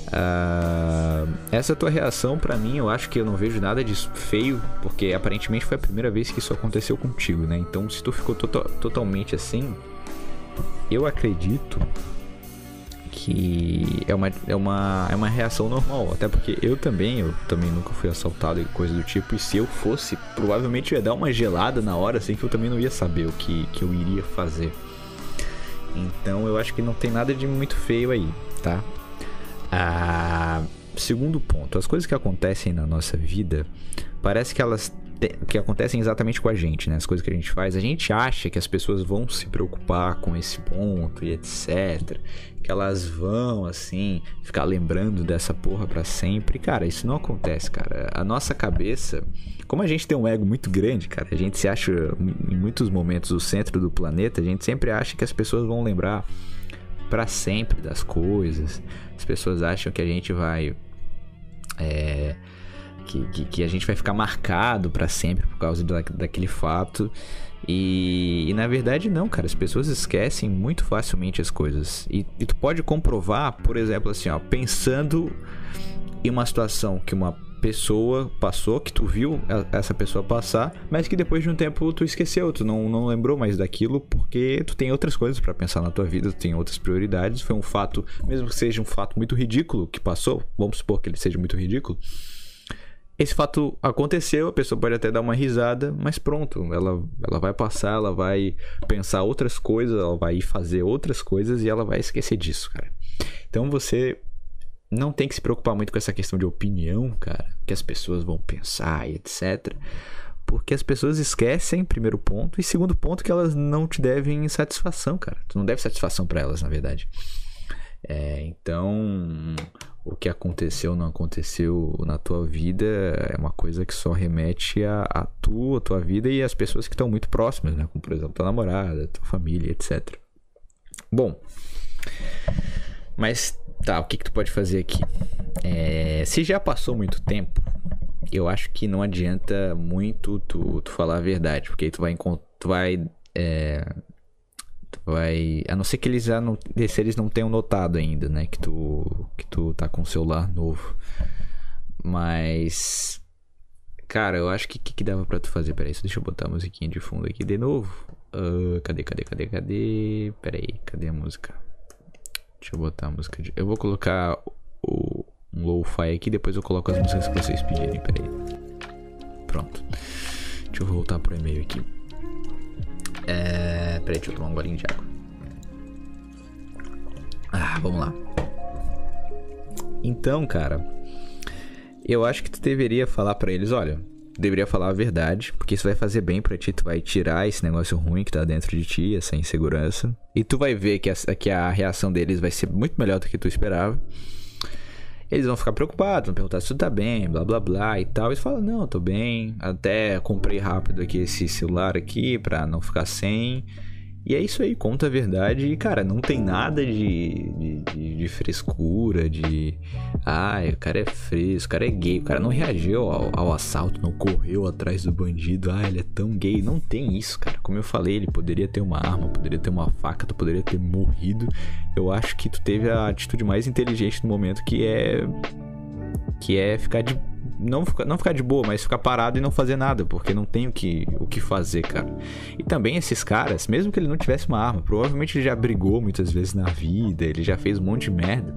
Uh, essa tua reação, para mim, eu acho que eu não vejo nada de feio, porque aparentemente foi a primeira vez que isso aconteceu contigo, né? Então, se tu ficou to totalmente assim, eu acredito que é uma, é, uma, é uma reação normal. Até porque eu também, eu também nunca fui assaltado e coisa do tipo. E se eu fosse, provavelmente ia dar uma gelada na hora, assim, que eu também não ia saber o que, que eu iria fazer. Então eu acho que não tem nada de muito feio aí, tá? Ah, segundo ponto, as coisas que acontecem na nossa vida, parece que elas que acontecem exatamente com a gente, né? As coisas que a gente faz, a gente acha que as pessoas vão se preocupar com esse ponto e etc. Que elas vão, assim, ficar lembrando dessa porra para sempre. Cara, isso não acontece, cara. A nossa cabeça, como a gente tem um ego muito grande, cara, a gente se acha em muitos momentos o centro do planeta, a gente sempre acha que as pessoas vão lembrar para sempre das coisas. As pessoas acham que a gente vai. É, que, que, que, a gente vai ficar marcado para sempre por causa da, daquele fato. E, e, na verdade, não, cara. As pessoas esquecem muito facilmente as coisas. E, e tu pode comprovar, por exemplo, assim, ó, pensando em uma situação que uma pessoa passou, que tu viu essa pessoa passar, mas que depois de um tempo tu esqueceu, tu não, não lembrou mais daquilo porque tu tem outras coisas para pensar na tua vida, tu tem outras prioridades. Foi um fato, mesmo que seja um fato muito ridículo que passou, vamos supor que ele seja muito ridículo. Esse fato aconteceu, a pessoa pode até dar uma risada, mas pronto, ela, ela vai passar, ela vai pensar outras coisas, ela vai fazer outras coisas e ela vai esquecer disso, cara. Então você não tem que se preocupar muito com essa questão de opinião, cara, que as pessoas vão pensar e etc. Porque as pessoas esquecem, primeiro ponto, e segundo ponto, que elas não te devem satisfação, cara. Tu não deve satisfação para elas, na verdade. É, então, o que aconteceu ou não aconteceu na tua vida é uma coisa que só remete a, a tu, a tua vida e as pessoas que estão muito próximas, né? Como, por exemplo, tua namorada, tua família, etc. Bom, mas Tá, o que, que tu pode fazer aqui? É, se já passou muito tempo, eu acho que não adianta muito tu, tu falar a verdade, porque aí tu vai tu vai é, tu vai, a não ser que eles já não, se eles não tenham notado ainda, né, que tu que tu tá com um celular novo. Mas cara, eu acho que que, que dava para tu fazer? Peraí, deixa eu botar a musiquinha de fundo aqui de novo. Uh, cadê, cadê, cadê, cadê? Peraí, cadê a música? Deixa eu botar a música de. Eu vou colocar o, um lo-fi aqui, depois eu coloco as músicas que vocês pedirem. Pera aí. Pronto. Deixa eu voltar pro e-mail aqui. É. Peraí, deixa eu tomar um golinho de água. Ah, vamos lá. Então, cara, eu acho que tu deveria falar para eles, olha, deveria falar a verdade, porque isso vai fazer bem para ti, tu vai tirar esse negócio ruim que tá dentro de ti, essa insegurança, e tu vai ver que a, que a reação deles vai ser muito melhor do que tu esperava. Eles vão ficar preocupados, vão perguntar se tu tá bem, blá blá blá e tal. E tu fala, não, tô bem. Até comprei rápido aqui esse celular aqui pra não ficar sem. E é isso aí, conta a verdade. E, cara, não tem nada de, de, de frescura, de. Ai, o cara é fresco, o cara é gay. O cara não reagiu ao, ao, assalto, não correu atrás do bandido. Ah, ele é tão gay. Não tem isso, cara. Como eu falei, ele poderia ter uma arma, poderia ter uma faca, tu poderia ter morrido. Eu acho que tu teve a atitude mais inteligente no momento, que é. Que é ficar de não, não ficar de boa, mas ficar parado e não fazer nada, porque não tem o que, o que fazer, cara. E também esses caras, mesmo que ele não tivesse uma arma, provavelmente ele já brigou muitas vezes na vida, ele já fez um monte de merda.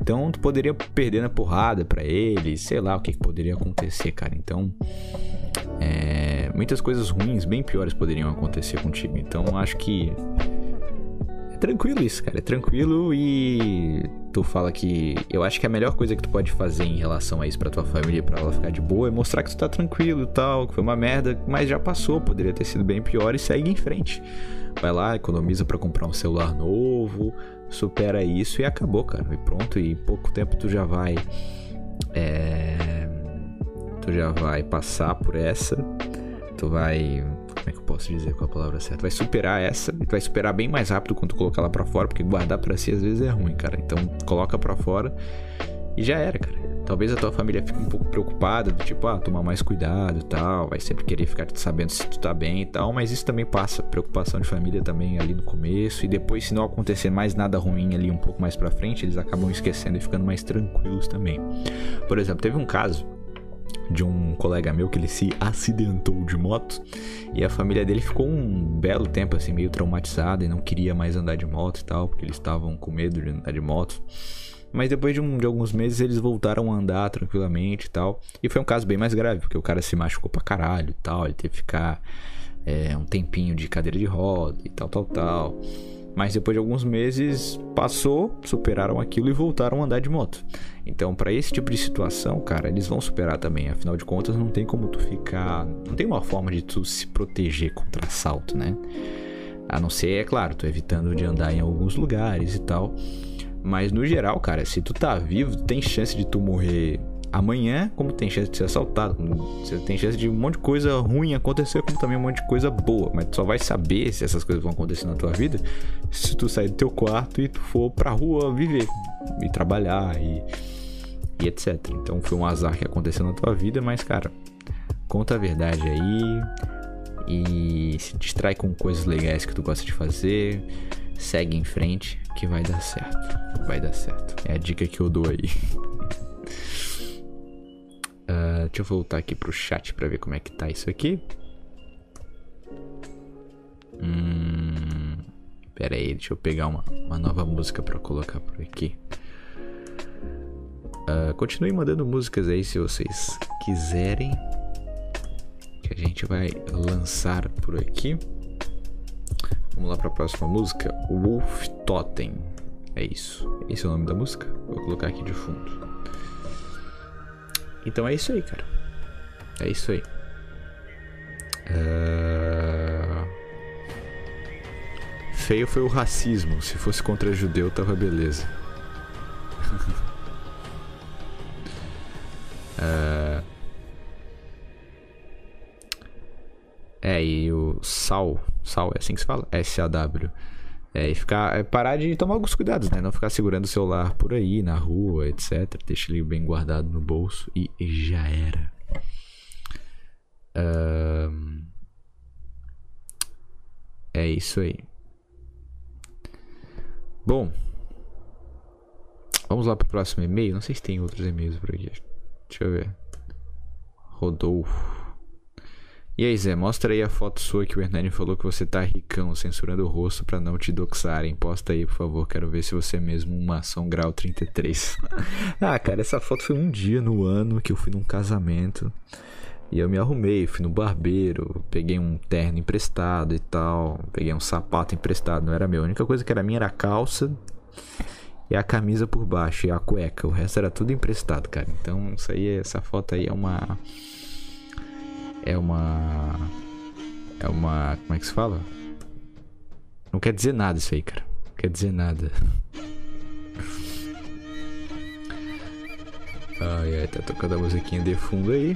Então tu poderia perder na porrada para ele, sei lá o que, que poderia acontecer, cara. Então. É, muitas coisas ruins, bem piores, poderiam acontecer contigo. Então acho que tranquilo isso, cara. É tranquilo e tu fala que eu acho que a melhor coisa que tu pode fazer em relação a isso para tua família, para ela ficar de boa, é mostrar que tu tá tranquilo e tal, que foi uma merda, mas já passou, poderia ter sido bem pior e segue em frente. Vai lá, economiza para comprar um celular novo, supera isso e acabou, cara. E pronto, e em pouco tempo tu já vai é... tu já vai passar por essa, tu vai como é que eu posso dizer qual a palavra certa? Vai superar essa e vai superar bem mais rápido quando colocar ela para fora, porque guardar para si às vezes é ruim, cara. Então coloca para fora e já era, cara. Talvez a tua família fique um pouco preocupada, do tipo, ah, tomar mais cuidado e tal, vai sempre querer ficar sabendo se tu tá bem e tal, mas isso também passa, preocupação de família também ali no começo, e depois, se não acontecer mais nada ruim ali um pouco mais pra frente, eles acabam esquecendo e ficando mais tranquilos também. Por exemplo, teve um caso de um colega meu que ele se acidentou de moto e a família dele ficou um belo tempo assim meio traumatizada e não queria mais andar de moto e tal, porque eles estavam com medo de andar de moto. Mas depois de, um, de, alguns meses eles voltaram a andar tranquilamente e tal. E foi um caso bem mais grave, porque o cara se machucou pra caralho e tal. Ele teve que ficar é, um tempinho de cadeira de roda e tal, tal, tal. Mas depois de alguns meses passou, superaram aquilo e voltaram a andar de moto. Então, para esse tipo de situação, cara, eles vão superar também. Afinal de contas, não tem como tu ficar. Não tem uma forma de tu se proteger contra assalto, né? A não ser, é claro, tu evitando de andar em alguns lugares e tal. Mas no geral, cara, se tu tá vivo, tem chance de tu morrer amanhã, como tem chance de ser assaltado, você tem chance de um monte de coisa ruim acontecer, como também um monte de coisa boa. Mas tu só vai saber se essas coisas vão acontecer na tua vida se tu sair do teu quarto e tu for pra rua viver e trabalhar e, e etc. Então foi um azar que aconteceu na tua vida, mas cara, conta a verdade aí e se distrai com coisas legais que tu gosta de fazer, segue em frente que vai dar certo. Vai dar certo. É a dica que eu dou aí. *laughs* Deixa eu voltar aqui pro chat pra ver como é que tá isso aqui. Hum, pera aí, deixa eu pegar uma, uma nova música pra colocar por aqui. Uh, continue mandando músicas aí se vocês quiserem. Que a gente vai lançar por aqui. Vamos lá pra próxima música. Wolf Totem. É isso. Esse é o nome da música. Vou colocar aqui de fundo. Então é isso aí, cara. É isso aí. Uh... Feio foi o racismo. Se fosse contra judeu, tava beleza. uh... *laughs* É, e o Sal, Sal é assim que se fala? S-A-W. É, e ficar, é parar de tomar alguns cuidados, né? Não ficar segurando o celular por aí, na rua, etc. Deixa ele bem guardado no bolso e, já era. Um... É isso aí. Bom, vamos lá para o próximo e-mail. Não sei se tem outros e-mails por aqui. Deixa eu ver. Rodolfo. E aí, Zé, mostra aí a foto sua que o Hernani falou que você tá ricão, censurando o rosto para não te doxarem. Posta aí, por favor, quero ver se você é mesmo uma ação grau 33. *laughs* ah, cara, essa foto foi um dia no ano que eu fui num casamento. E eu me arrumei, fui no barbeiro, peguei um terno emprestado e tal, peguei um sapato emprestado, não era meu. A única coisa que era minha era a calça e a camisa por baixo e a cueca. O resto era tudo emprestado, cara. Então, isso aí, essa foto aí é uma é uma. É uma. Como é que se fala? Não quer dizer nada isso aí, cara. Não quer dizer nada. Ai, ai, tá tocando a musiquinha de fundo aí.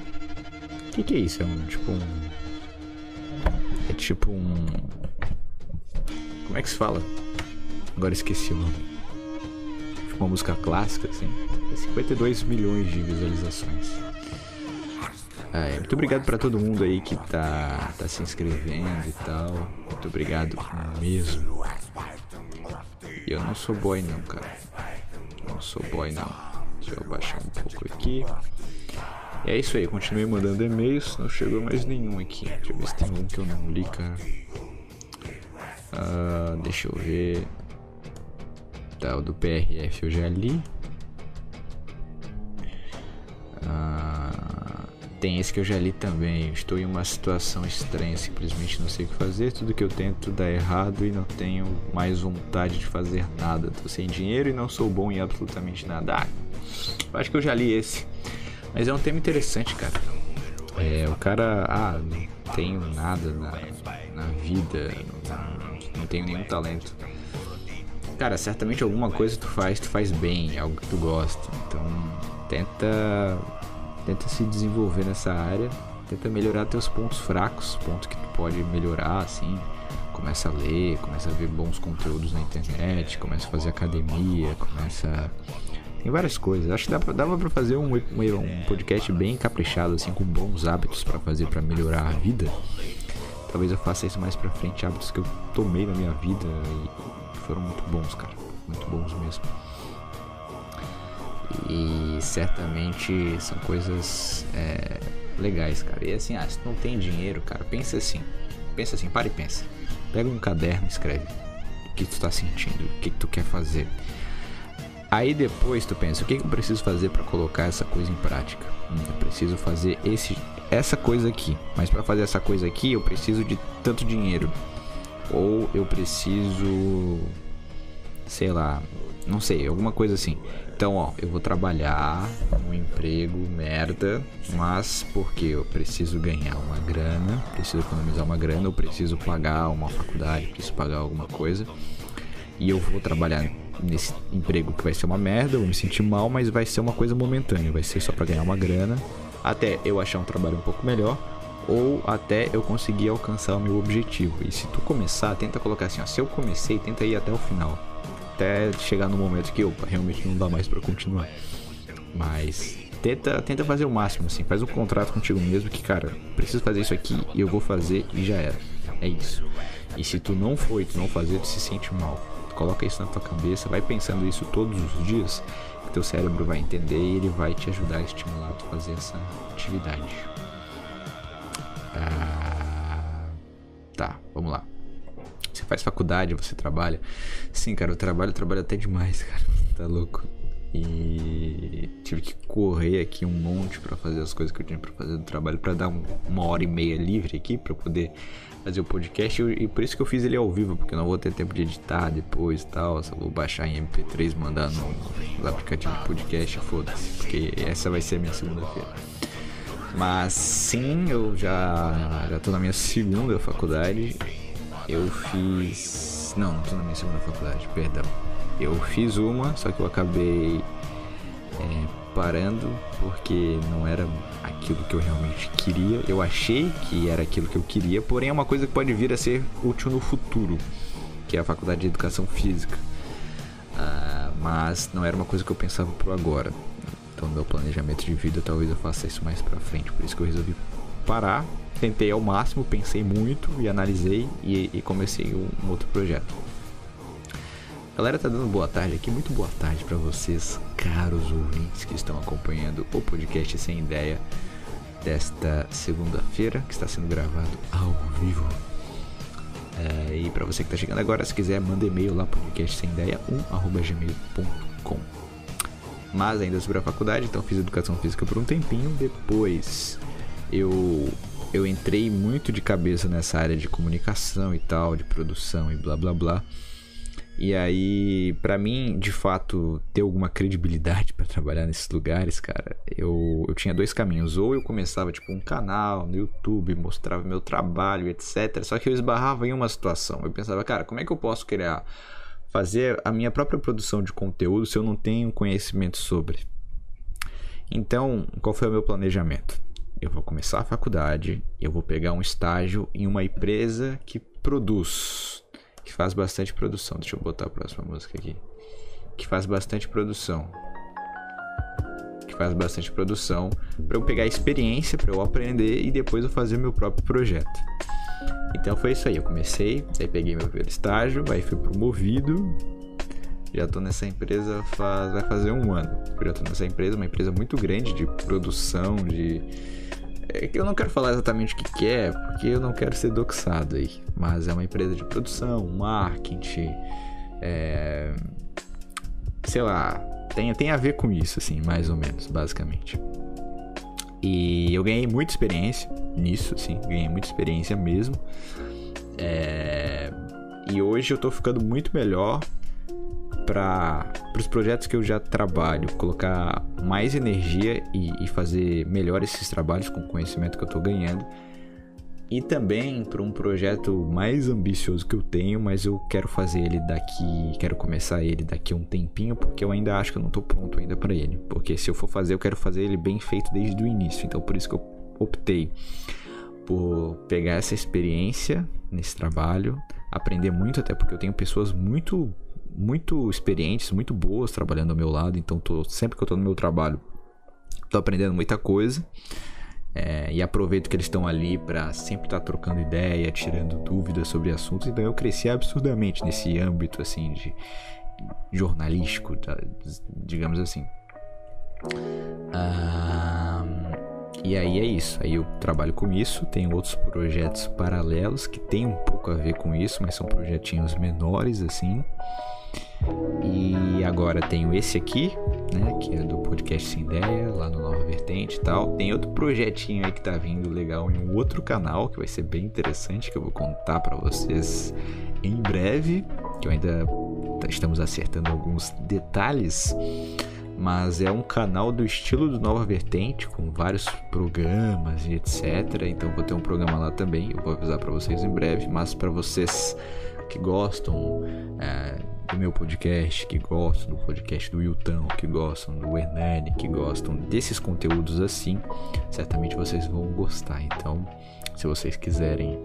O que, que é isso? É um tipo um. É tipo um. Como é que se fala? Agora esqueci o nome. Tipo uma música clássica, assim. 52 milhões de visualizações. Muito obrigado para todo mundo aí que tá, tá se inscrevendo e tal. Muito obrigado mesmo. Eu não sou boy não, cara. Não sou boy não. Deixa eu baixar um pouco aqui. E é isso aí, continue mandando e-mails. Não chegou mais nenhum aqui. Deixa eu ver se tem um que eu não li, cara. Uh, deixa eu ver. Tá, o do PRF eu já li. Uh, tem esse que eu já li também. Estou em uma situação estranha, simplesmente não sei o que fazer. Tudo que eu tento dá errado e não tenho mais vontade de fazer nada. Tô sem dinheiro e não sou bom em absolutamente nada. Ah, acho que eu já li esse. Mas é um tema interessante, cara. É, o cara, ah, não tenho nada na, na vida, não, não tenho nenhum talento. Cara, certamente alguma coisa tu faz, tu faz bem, é algo que tu gosta. Então, tenta tenta se desenvolver nessa área, tenta melhorar teus pontos fracos, pontos que tu pode melhorar, assim. Começa a ler, começa a ver bons conteúdos na internet, começa a fazer academia, começa tem várias coisas. Acho que dava, dava pra fazer um, um, podcast bem caprichado, assim, com bons hábitos para fazer para melhorar a vida. Talvez eu faça isso mais pra frente, hábitos que eu tomei na minha vida e foram muito bons, cara. Muito bons mesmo. E certamente são coisas é, legais, cara. E assim, ah, se não tem dinheiro, cara, pensa assim. Pensa assim, para e pensa. Pega um caderno e escreve o que tu tá sentindo, o que, tu quer fazer. Aí depois tu pensa, o que, que eu preciso fazer para colocar essa coisa em prática? Hum, eu preciso fazer esse, essa coisa aqui. Mas para fazer essa coisa aqui, eu preciso de tanto dinheiro. Ou eu preciso, sei lá, não sei, alguma coisa assim. Então, ó, eu vou trabalhar um emprego merda, mas porque eu preciso ganhar uma grana, preciso economizar uma grana, eu preciso pagar uma faculdade, preciso pagar alguma coisa. E eu vou trabalhar nesse emprego que vai ser uma merda, eu vou me sentir mal, mas vai ser uma coisa momentânea, vai ser só para ganhar uma grana, até eu achar um trabalho um pouco melhor ou até eu conseguir alcançar o meu objetivo. E se tu começar, tenta colocar assim, ó, se eu comecei, tenta ir até o final até chegar no momento que, opa, realmente não dá mais para continuar. Mas tenta, tenta fazer o máximo, assim, faz um contrato contigo mesmo que, cara, preciso fazer isso aqui e eu vou fazer e já era. É isso. E se tu não for e tu não fazer, tu se sente mal. Coloca isso na tua cabeça, vai pensando isso todos os dias, que teu cérebro vai entender e ele vai te ajudar a estimular tu fazer essa atividade. Ah, tá, vamos lá. Faz faculdade, você trabalha. Sim, cara, eu trabalho, eu trabalho até demais, *laughs* cara. Tá louco. E tive que correr aqui um monte para fazer as coisas que eu tinha para fazer do trabalho, para dar um, uma hora e meia livre aqui para poder fazer o podcast. E, e, por isso que eu fiz ele ao vivo, porque eu não vou ter tempo de editar depois e tal. Só vou baixar em MP3, mandar no, no aplicativo de podcast, foda-se, porque essa vai ser a minha segunda-feira. Mas sim, eu já, já tô na minha segunda faculdade eu fiz. Não, não tô na minha segunda faculdade, perdão. Eu fiz uma, só que eu acabei é, parando porque não era aquilo que eu realmente queria. Eu achei que era aquilo que eu queria, porém é uma coisa que pode vir a ser útil no futuro, que é a faculdade de educação física. Uh, mas não era uma coisa que eu pensava por agora. Então, meu planejamento de vida talvez eu faça isso mais pra frente. Por isso que eu resolvi parar tentei ao máximo, pensei muito e analisei e, e comecei um, um, outro projeto. Galera, tá dando boa tarde aqui, muito boa tarde para vocês, caros ouvintes que estão acompanhando o podcast Sem Ideia desta segunda-feira, que está sendo gravado ao vivo. É, e para você que está chegando agora, se quiser, manda e-mail lá podcast sem ideia 1@gmail.com. Mas ainda sobre a faculdade, então fiz educação física por um tempinho, depois eu eu entrei muito de cabeça nessa área de comunicação e tal, de produção e blá blá blá. E aí, para mim, de fato, ter alguma credibilidade *laughs* para trabalhar nesses lugares, cara, eu, eu tinha dois caminhos. Ou eu começava, tipo, um canal no YouTube, mostrava meu trabalho, etc. Só que eu esbarrava em uma situação. Eu pensava, cara, como é que eu posso criar, fazer a minha própria produção de conteúdo se eu não tenho conhecimento sobre? Então, qual foi o meu planejamento? Eu vou começar a faculdade, eu vou pegar um estágio em uma empresa que produz, que faz bastante produção. Deixa eu botar a próxima música aqui. Que faz bastante produção. Que faz bastante produção para eu pegar experiência, para eu aprender e depois eu fazer meu próprio projeto. Então foi isso aí, eu comecei, aí peguei meu primeiro estágio, aí fui promovido. Já tô nessa empresa faz, vai fazer um ano. Já tô nessa empresa, uma empresa muito grande de produção, de é eu não quero falar exatamente o que, que é, porque eu não quero ser doxado aí. Mas é uma empresa de produção, marketing, é... sei lá, tem, tem a ver com isso, assim, mais ou menos, basicamente. E eu ganhei muita experiência nisso, assim, ganhei muita experiência mesmo. É... E hoje eu tô ficando muito melhor para os projetos que eu já trabalho, colocar mais energia e, e fazer melhor esses trabalhos com o conhecimento que eu estou ganhando. E também para um projeto mais ambicioso que eu tenho, mas eu quero fazer ele daqui, quero começar ele daqui a um tempinho, porque eu ainda acho que eu não estou pronto ainda para ele. Porque se eu for fazer, eu quero fazer ele bem feito desde o início. Então por isso que eu optei por pegar essa experiência nesse trabalho, aprender muito, até porque eu tenho pessoas muito muito experientes, muito boas trabalhando ao meu lado, então tô, sempre que eu tô no meu trabalho, tô aprendendo muita coisa. É, e aproveito que eles estão ali para sempre estar tá trocando ideia, tirando dúvidas sobre assuntos. Então eu cresci absurdamente nesse âmbito assim de jornalístico, digamos assim. Ah, e aí é isso. Aí eu trabalho com isso. Tenho outros projetos paralelos que tem um pouco a ver com isso, mas são projetinhos menores assim. E agora tenho esse aqui, né? Que é do podcast Sem Ideia, lá no Nova Vertente e tal. Tem outro projetinho aí que tá vindo legal em um outro canal, que vai ser bem interessante, que eu vou contar para vocês em breve. Que eu ainda estamos acertando alguns detalhes. Mas é um canal do estilo do Nova Vertente, com vários programas e etc. Então vou ter um programa lá também, eu vou avisar para vocês em breve. Mas para vocês que gostam é, do meu podcast, que gostam do podcast do Wilton, que gostam do Hernani, que gostam desses conteúdos assim, certamente vocês vão gostar. Então, se vocês quiserem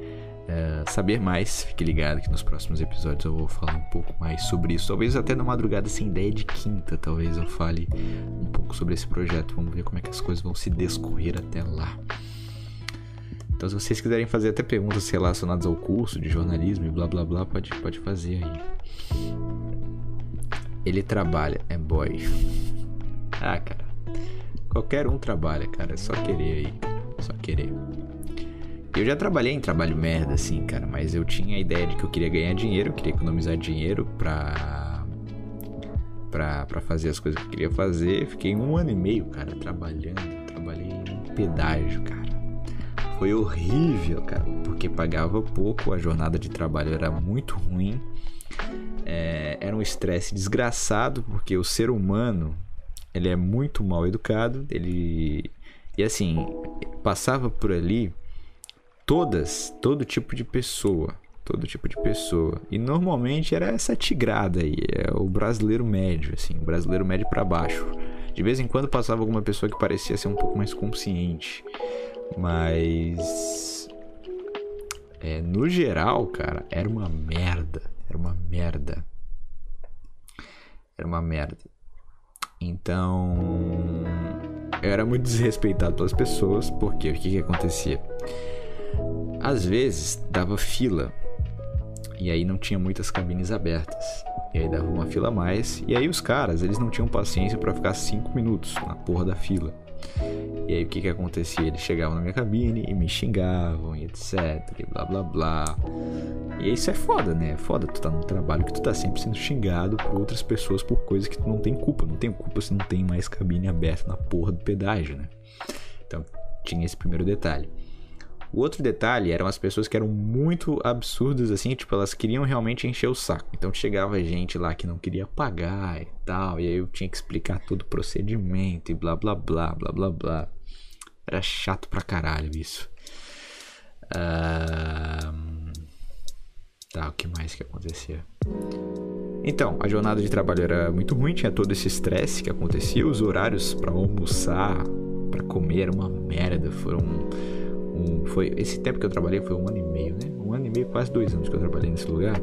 é, saber mais, fique ligado que nos próximos episódios eu vou falar um pouco mais sobre isso. Talvez até na madrugada sem ideia de quinta, talvez eu fale um pouco sobre esse projeto. Vamos ver como é que as coisas vão se descorrer até lá. Então, se vocês quiserem fazer até perguntas relacionadas ao curso de jornalismo e blá blá blá, pode, pode fazer aí. Ele trabalha, é boy. Ah, cara. Qualquer um trabalha, cara. É só querer aí. Só querer. Eu já trabalhei em trabalho merda, assim, cara. Mas eu tinha a ideia de que eu queria ganhar dinheiro, eu queria economizar dinheiro pra. pra, pra fazer as coisas que eu queria fazer. Fiquei um ano e meio, cara, trabalhando. Trabalhei em pedágio, cara foi horrível, cara, porque pagava pouco, a jornada de trabalho era muito ruim, é, era um estresse desgraçado, porque o ser humano ele é muito mal educado, ele e assim passava por ali todas, todo tipo de pessoa, todo tipo de pessoa. E normalmente era essa tigrada aí, é o brasileiro médio, assim, o brasileiro médio para baixo. De vez em quando passava alguma pessoa que parecia ser um pouco mais consciente. Mas. É, no geral, cara, era uma merda. Era uma merda. Era uma merda. Então. Eu era muito desrespeitado pelas pessoas, porque o que, que acontecia? Às vezes dava fila e aí não tinha muitas cabines abertas. E aí dava uma fila a mais. E aí os caras, eles não tinham paciência para ficar 5 minutos na porra da fila. E aí o que que acontecia? Eles chegavam na minha cabine e me xingavam e etc, e blá blá blá. E isso é foda, né? É foda tu tá num trabalho que tu tá sempre sendo xingado por outras pessoas por coisas que tu não tem culpa. Não tem culpa se não tem mais cabine aberta na porra do pedágio, né? Então tinha esse primeiro detalhe. O outro detalhe eram as pessoas que eram muito absurdas, assim, tipo, elas queriam realmente encher o saco. Então chegava gente lá que não queria pagar e tal, e aí eu tinha que explicar todo o procedimento e blá blá blá blá blá blá. Era chato pra caralho isso. Uh... Tá, o que mais que acontecia? Então, a jornada de trabalho era muito ruim, tinha todo esse estresse que acontecia, os horários para almoçar, para comer era uma merda, foram um, foi esse tempo que eu trabalhei foi um ano e meio, né? Um ano e meio, quase dois anos que eu trabalhei nesse lugar.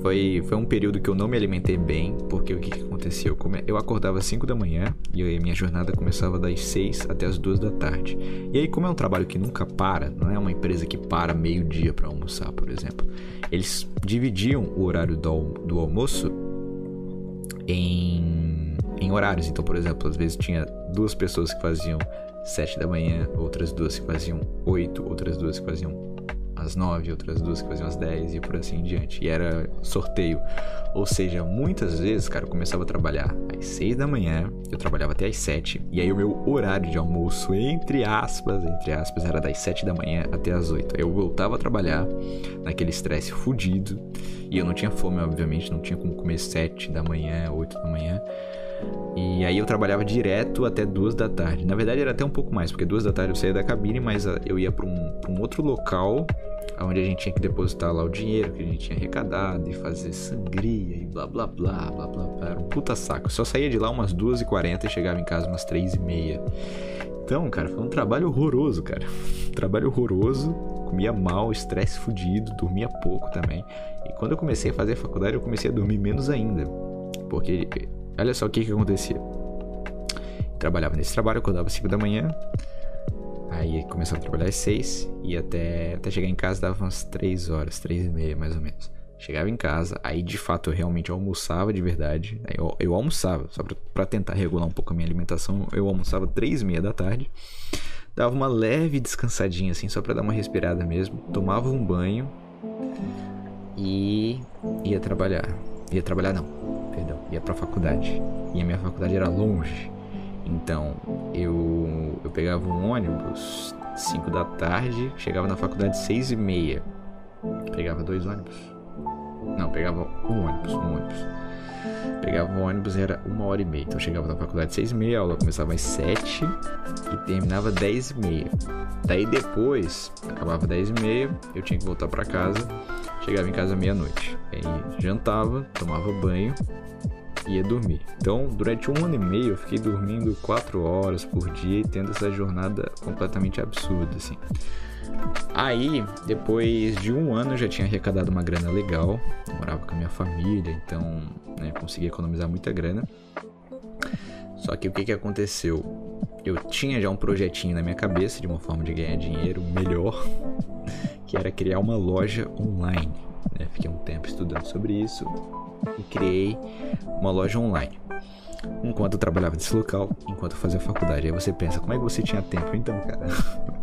Foi, foi um período que eu não me alimentei bem, porque o que, que aconteceu? Eu acordava às 5 da manhã e a minha jornada começava das 6 até as 2 da tarde. E aí, como é um trabalho que nunca para, não é uma empresa que para meio-dia para almoçar, por exemplo, eles dividiam o horário do, do almoço em, em horários. Então, por exemplo, às vezes tinha duas pessoas que faziam 7 da manhã, outras duas que faziam 8, outras duas que faziam às 9, outras duas que faziam às 10 e por assim em diante. E era sorteio. Ou seja, muitas vezes, cara, eu começava a trabalhar às 6 da manhã, eu trabalhava até às 7, e aí o meu horário de almoço, entre aspas, entre aspas, era das 7 da manhã até às 8. Eu voltava a trabalhar naquele estresse fudido, e eu não tinha fome, obviamente, não tinha como comer 7 da manhã, 8 da manhã. E aí eu trabalhava direto até duas da tarde. Na verdade era até um pouco mais, porque duas da tarde eu saía da cabine, mas ah, eu ia para um, pra um outro local onde a gente tinha que depositar lá o dinheiro que a gente tinha arrecadado e fazer sangria e blá blá blá blá blá. blá. Era um puta saco. Eu só saía de lá umas duas e quarenta e chegava em casa umas três e meia. Então, cara, foi um trabalho horroroso, cara. *laughs* Trabalho horroroso comia mal, estresse fudido, dormia pouco também. E quando eu comecei a fazer a faculdade, eu comecei a dormir menos ainda. Porque, olha só o que que acontecia. trabalhava nesse trabalho, acordava às 5 da manhã, aí começava a trabalhar às 6 e até, até chegar em casa dava umas 3 horas, 3 e meia mais ou menos. Chegava em casa, aí de fato eu realmente almoçava de verdade. Eu, eu almoçava, só pra, pra, tentar regular um pouco a minha alimentação, eu almoçava três e meia da tarde. Dava uma leve descansadinha assim, só pra dar uma respirada mesmo. Tomava um banho e ia trabalhar. Ia trabalhar não, ia pra faculdade. E a minha faculdade era longe. Então eu, eu pegava um ônibus 5 da tarde, chegava na faculdade 6 e meia. Pegava dois ônibus não, pegava um ônibus, um ônibus. Pegava um ônibus era uma hora e meia. Então eu chegava na faculdade seis e meia, a aula começava às sete e terminava dez e meia. Daí depois, acabava dez e meia, eu tinha que voltar para casa. Chegava em casa meia-noite. Aí jantava, tomava banho ia dormir. Então, durante um ano e meio, eu fiquei dormindo quatro horas por dia e tendo essa jornada completamente absurda, assim. Aí, depois de um ano, eu já tinha arrecadado uma grana legal. Eu morava com a minha família, então né, consegui economizar muita grana. Só que o que, que aconteceu? Eu tinha já um projetinho na minha cabeça de uma forma de ganhar dinheiro melhor, *laughs* que era criar uma loja online. Né? Fiquei um tempo estudando sobre isso e criei uma loja online. Enquanto eu trabalhava nesse local, enquanto eu fazia faculdade. Aí você pensa, como é que você tinha tempo então, cara? *laughs*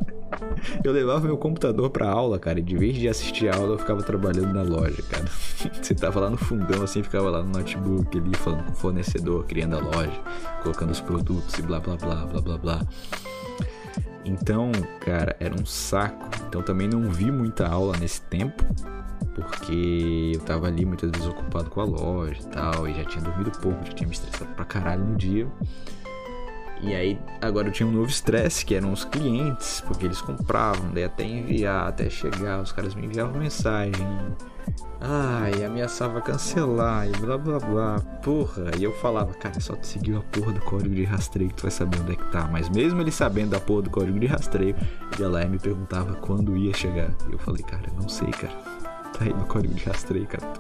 Eu levava meu computador pra aula, cara, e de vez de assistir a aula, eu ficava trabalhando na loja, cara. *laughs* Você tava lá no fundão, assim, ficava lá no notebook ali, falando com o fornecedor, criando a loja, colocando os produtos e blá blá blá blá blá blá. Então, cara, era um saco. Então também não vi muita aula nesse tempo, porque eu tava ali muitas vezes ocupado com a loja e tal, e já tinha dormido pouco, já tinha me estressado pra caralho no dia. E aí, agora eu tinha um novo estresse, que eram os clientes, porque eles compravam, daí até enviar, até chegar, os caras me enviavam mensagem. Ai, ameaçava cancelar e blá blá blá. Porra, e eu falava, cara, é só tu seguir a porra do código de rastreio que tu vai saber onde é que tá. Mas mesmo ele sabendo da porra do código de rastreio, ele ia lá e me perguntava quando ia chegar. E eu falei, cara, não sei, cara. Tá aí no código de rastreio, cara.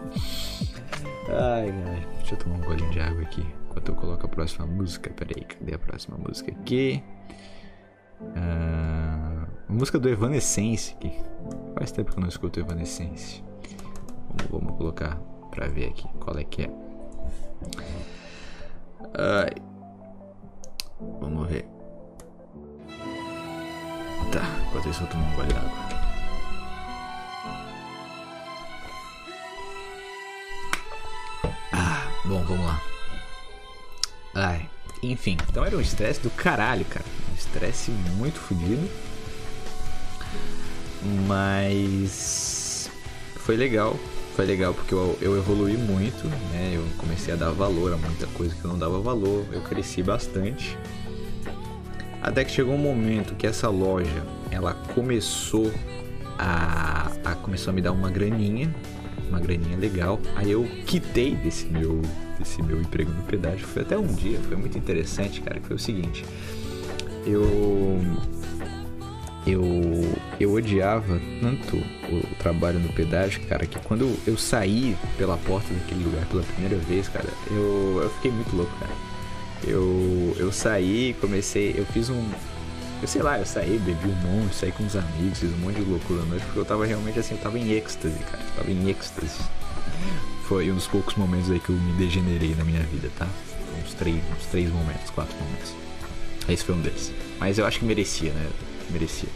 Ai, ai, deixa eu tomar um golinho de água aqui enquanto eu coloco a próxima música. Pera aí, cadê a próxima música aqui? Uh, música do Evanescence. Que faz tempo que eu não escuto Evanescence. Vamos, vamos colocar pra ver aqui qual é que é. Uh, vamos ver. Tá, enquanto isso eu tomo um gole d'água. Bom, vamos lá. Ai, enfim, então era um estresse do caralho, cara. Um estresse muito fodido. Mas foi legal. Foi legal porque eu, eu evolui muito, né? Eu comecei a dar valor a muita coisa que eu não dava valor. Eu cresci bastante. Até que chegou um momento que essa loja, ela começou a, a começou a me dar uma graninha, uma graninha legal. Aí eu quitei desse meu desse meu emprego no pedágio foi até um dia, foi muito interessante, cara, que foi o seguinte. Eu eu eu odiava tanto o trabalho no pedágio, cara, que quando eu saí pela porta daquele lugar pela primeira vez, cara, eu, eu fiquei muito louco, cara. Eu eu saí, comecei, eu fiz um eu sei lá, eu saí, bebi um monte, saí com os amigos, fiz um monte de loucura à noite, porque eu tava realmente assim, eu tava em êxtase, cara. Eu tava em êxtase foi um dos poucos momentos aí que eu me degenerei na minha vida, tá? Uns três, uns três momentos, quatro momentos. Esse foi um deles. Mas eu acho que merecia, né? Merecia.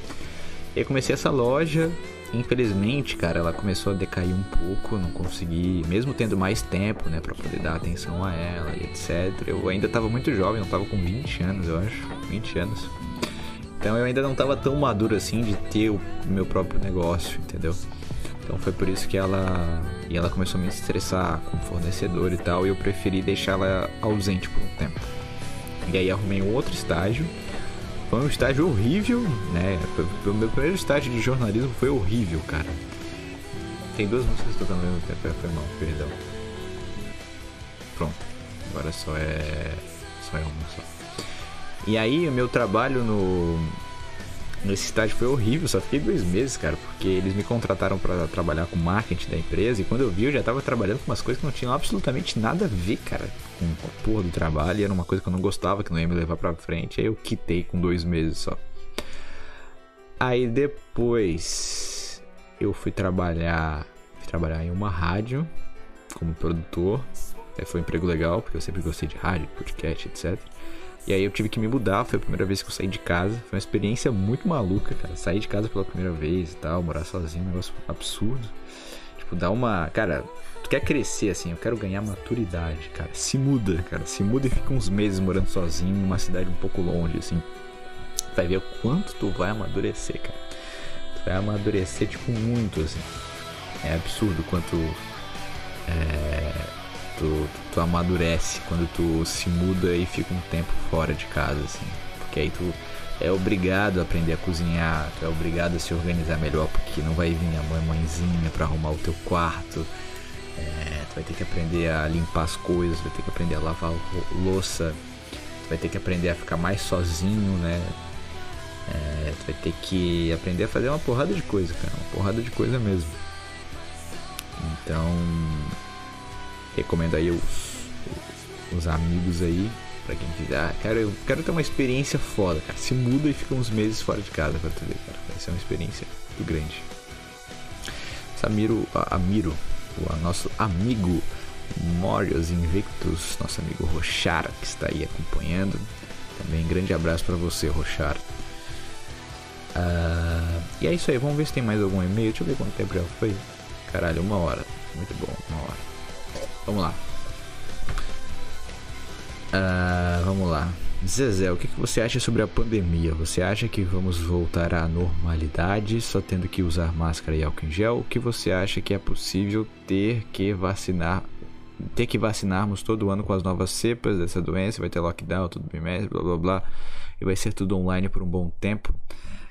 E aí comecei essa loja. Infelizmente, cara, ela começou a decair um pouco. Não consegui, mesmo tendo mais tempo, né, pra poder dar atenção a ela e etc. Eu ainda tava muito jovem, eu tava com 20 anos, eu acho. 20 anos. Então eu ainda não tava tão maduro assim de ter o meu próprio negócio, entendeu? Então foi por isso que ela. E ela começou a me estressar com o fornecedor e tal, e eu preferi deixá-la ausente por um tempo. E aí arrumei um outro estágio. Foi um estágio horrível, né? O meu primeiro estágio de jornalismo foi horrível, cara. Tem duas músicas tocando ao mesmo tempo, foi mal, perdão. Pronto. Agora só é. Só é uma só. E aí o meu trabalho no nesse estágio foi horrível, só fiquei dois meses, cara, porque eles me contrataram para trabalhar com marketing da empresa e quando eu vi eu já tava trabalhando com umas coisas que não tinham absolutamente nada a ver, cara, com a porra do trabalho e era uma coisa que eu não gostava, que não ia me levar pra frente, aí eu quitei com dois meses só. Aí depois eu fui trabalhar, fui trabalhar em uma rádio como produtor, aí foi um emprego legal, porque eu sempre gostei de rádio, podcast, etc. E aí eu tive que me mudar, foi a primeira vez que eu saí de casa. Foi uma experiência muito maluca, cara. Sair de casa pela primeira vez e tal, morar sozinho, um negócio absurdo. Tipo, dá uma. Cara, tu quer crescer assim, eu quero ganhar maturidade, cara. Se muda, cara. Se muda e fica uns meses morando sozinho numa cidade um pouco longe, assim. Vai ver o quanto tu vai amadurecer, cara. Tu vai amadurecer, tipo, muito, assim. É absurdo quanto. É tu, tu amadurece quando tu se muda e fica um tempo fora de casa, assim. Porque aí tu é obrigado a aprender a cozinhar, tu é obrigado a se organizar melhor, porque não vai vir a mãe mãezinha para arrumar o teu quarto. É, tu vai ter que aprender a limpar as coisas, vai ter que aprender a lavar louça, tu vai ter que aprender a ficar mais sozinho, né? É, tu vai ter que aprender a fazer uma porrada de coisa, cara, uma porrada de coisa mesmo. Então, Recomendo aí os, os amigos aí, pra quem quiser. Cara, eu quero ter uma experiência foda, cara. Se muda e fica uns meses fora de casa pra tu ver, cara. Vai ser uma experiência muito grande. Samiro, Amiro, o nosso amigo Morios Invictus, nosso amigo Rochar, que está aí acompanhando. Também grande abraço para você, Rochar. Uh, e é isso aí, vamos ver se tem mais algum e-mail. Deixa eu ver quanto tempo já foi. Caralho, uma hora. Muito bom, uma hora. Vamos lá. Uh, vamos lá. Zezé, o que, você acha sobre a pandemia? Você acha que vamos voltar à normalidade só tendo que usar máscara e álcool em gel? O que você acha que é possível ter que vacinar, ter que vacinarmos todo ano com as novas cepas dessa doença? Vai ter lockdown, tudo bimestre, blá blá blá, e vai ser tudo online por um bom tempo?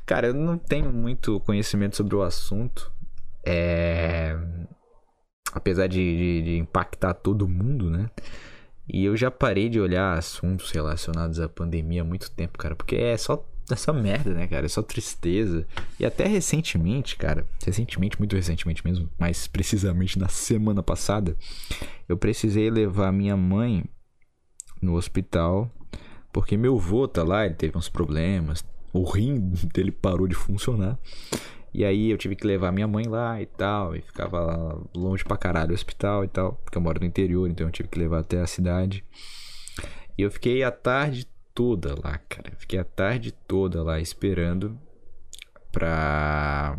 Cara, eu não tenho muito conhecimento sobre o assunto. É apesar de, de, de, impactar todo mundo, né? E eu já parei de olhar assuntos relacionados à pandemia há muito tempo, cara, porque é só essa merda, né, cara? É só tristeza. E até recentemente, cara, recentemente, muito recentemente mesmo, mais precisamente na semana passada, eu precisei levar minha mãe no hospital, porque meu avô tá lá, ele teve uns problemas, o rim *laughs* dele parou de funcionar. E aí eu tive que levar minha mãe lá e tal, e ficava longe pra caralho do hospital e tal, porque eu moro no interior, então eu tive que levar até a cidade. E eu fiquei a tarde toda lá, cara. Fiquei a tarde toda lá esperando pra.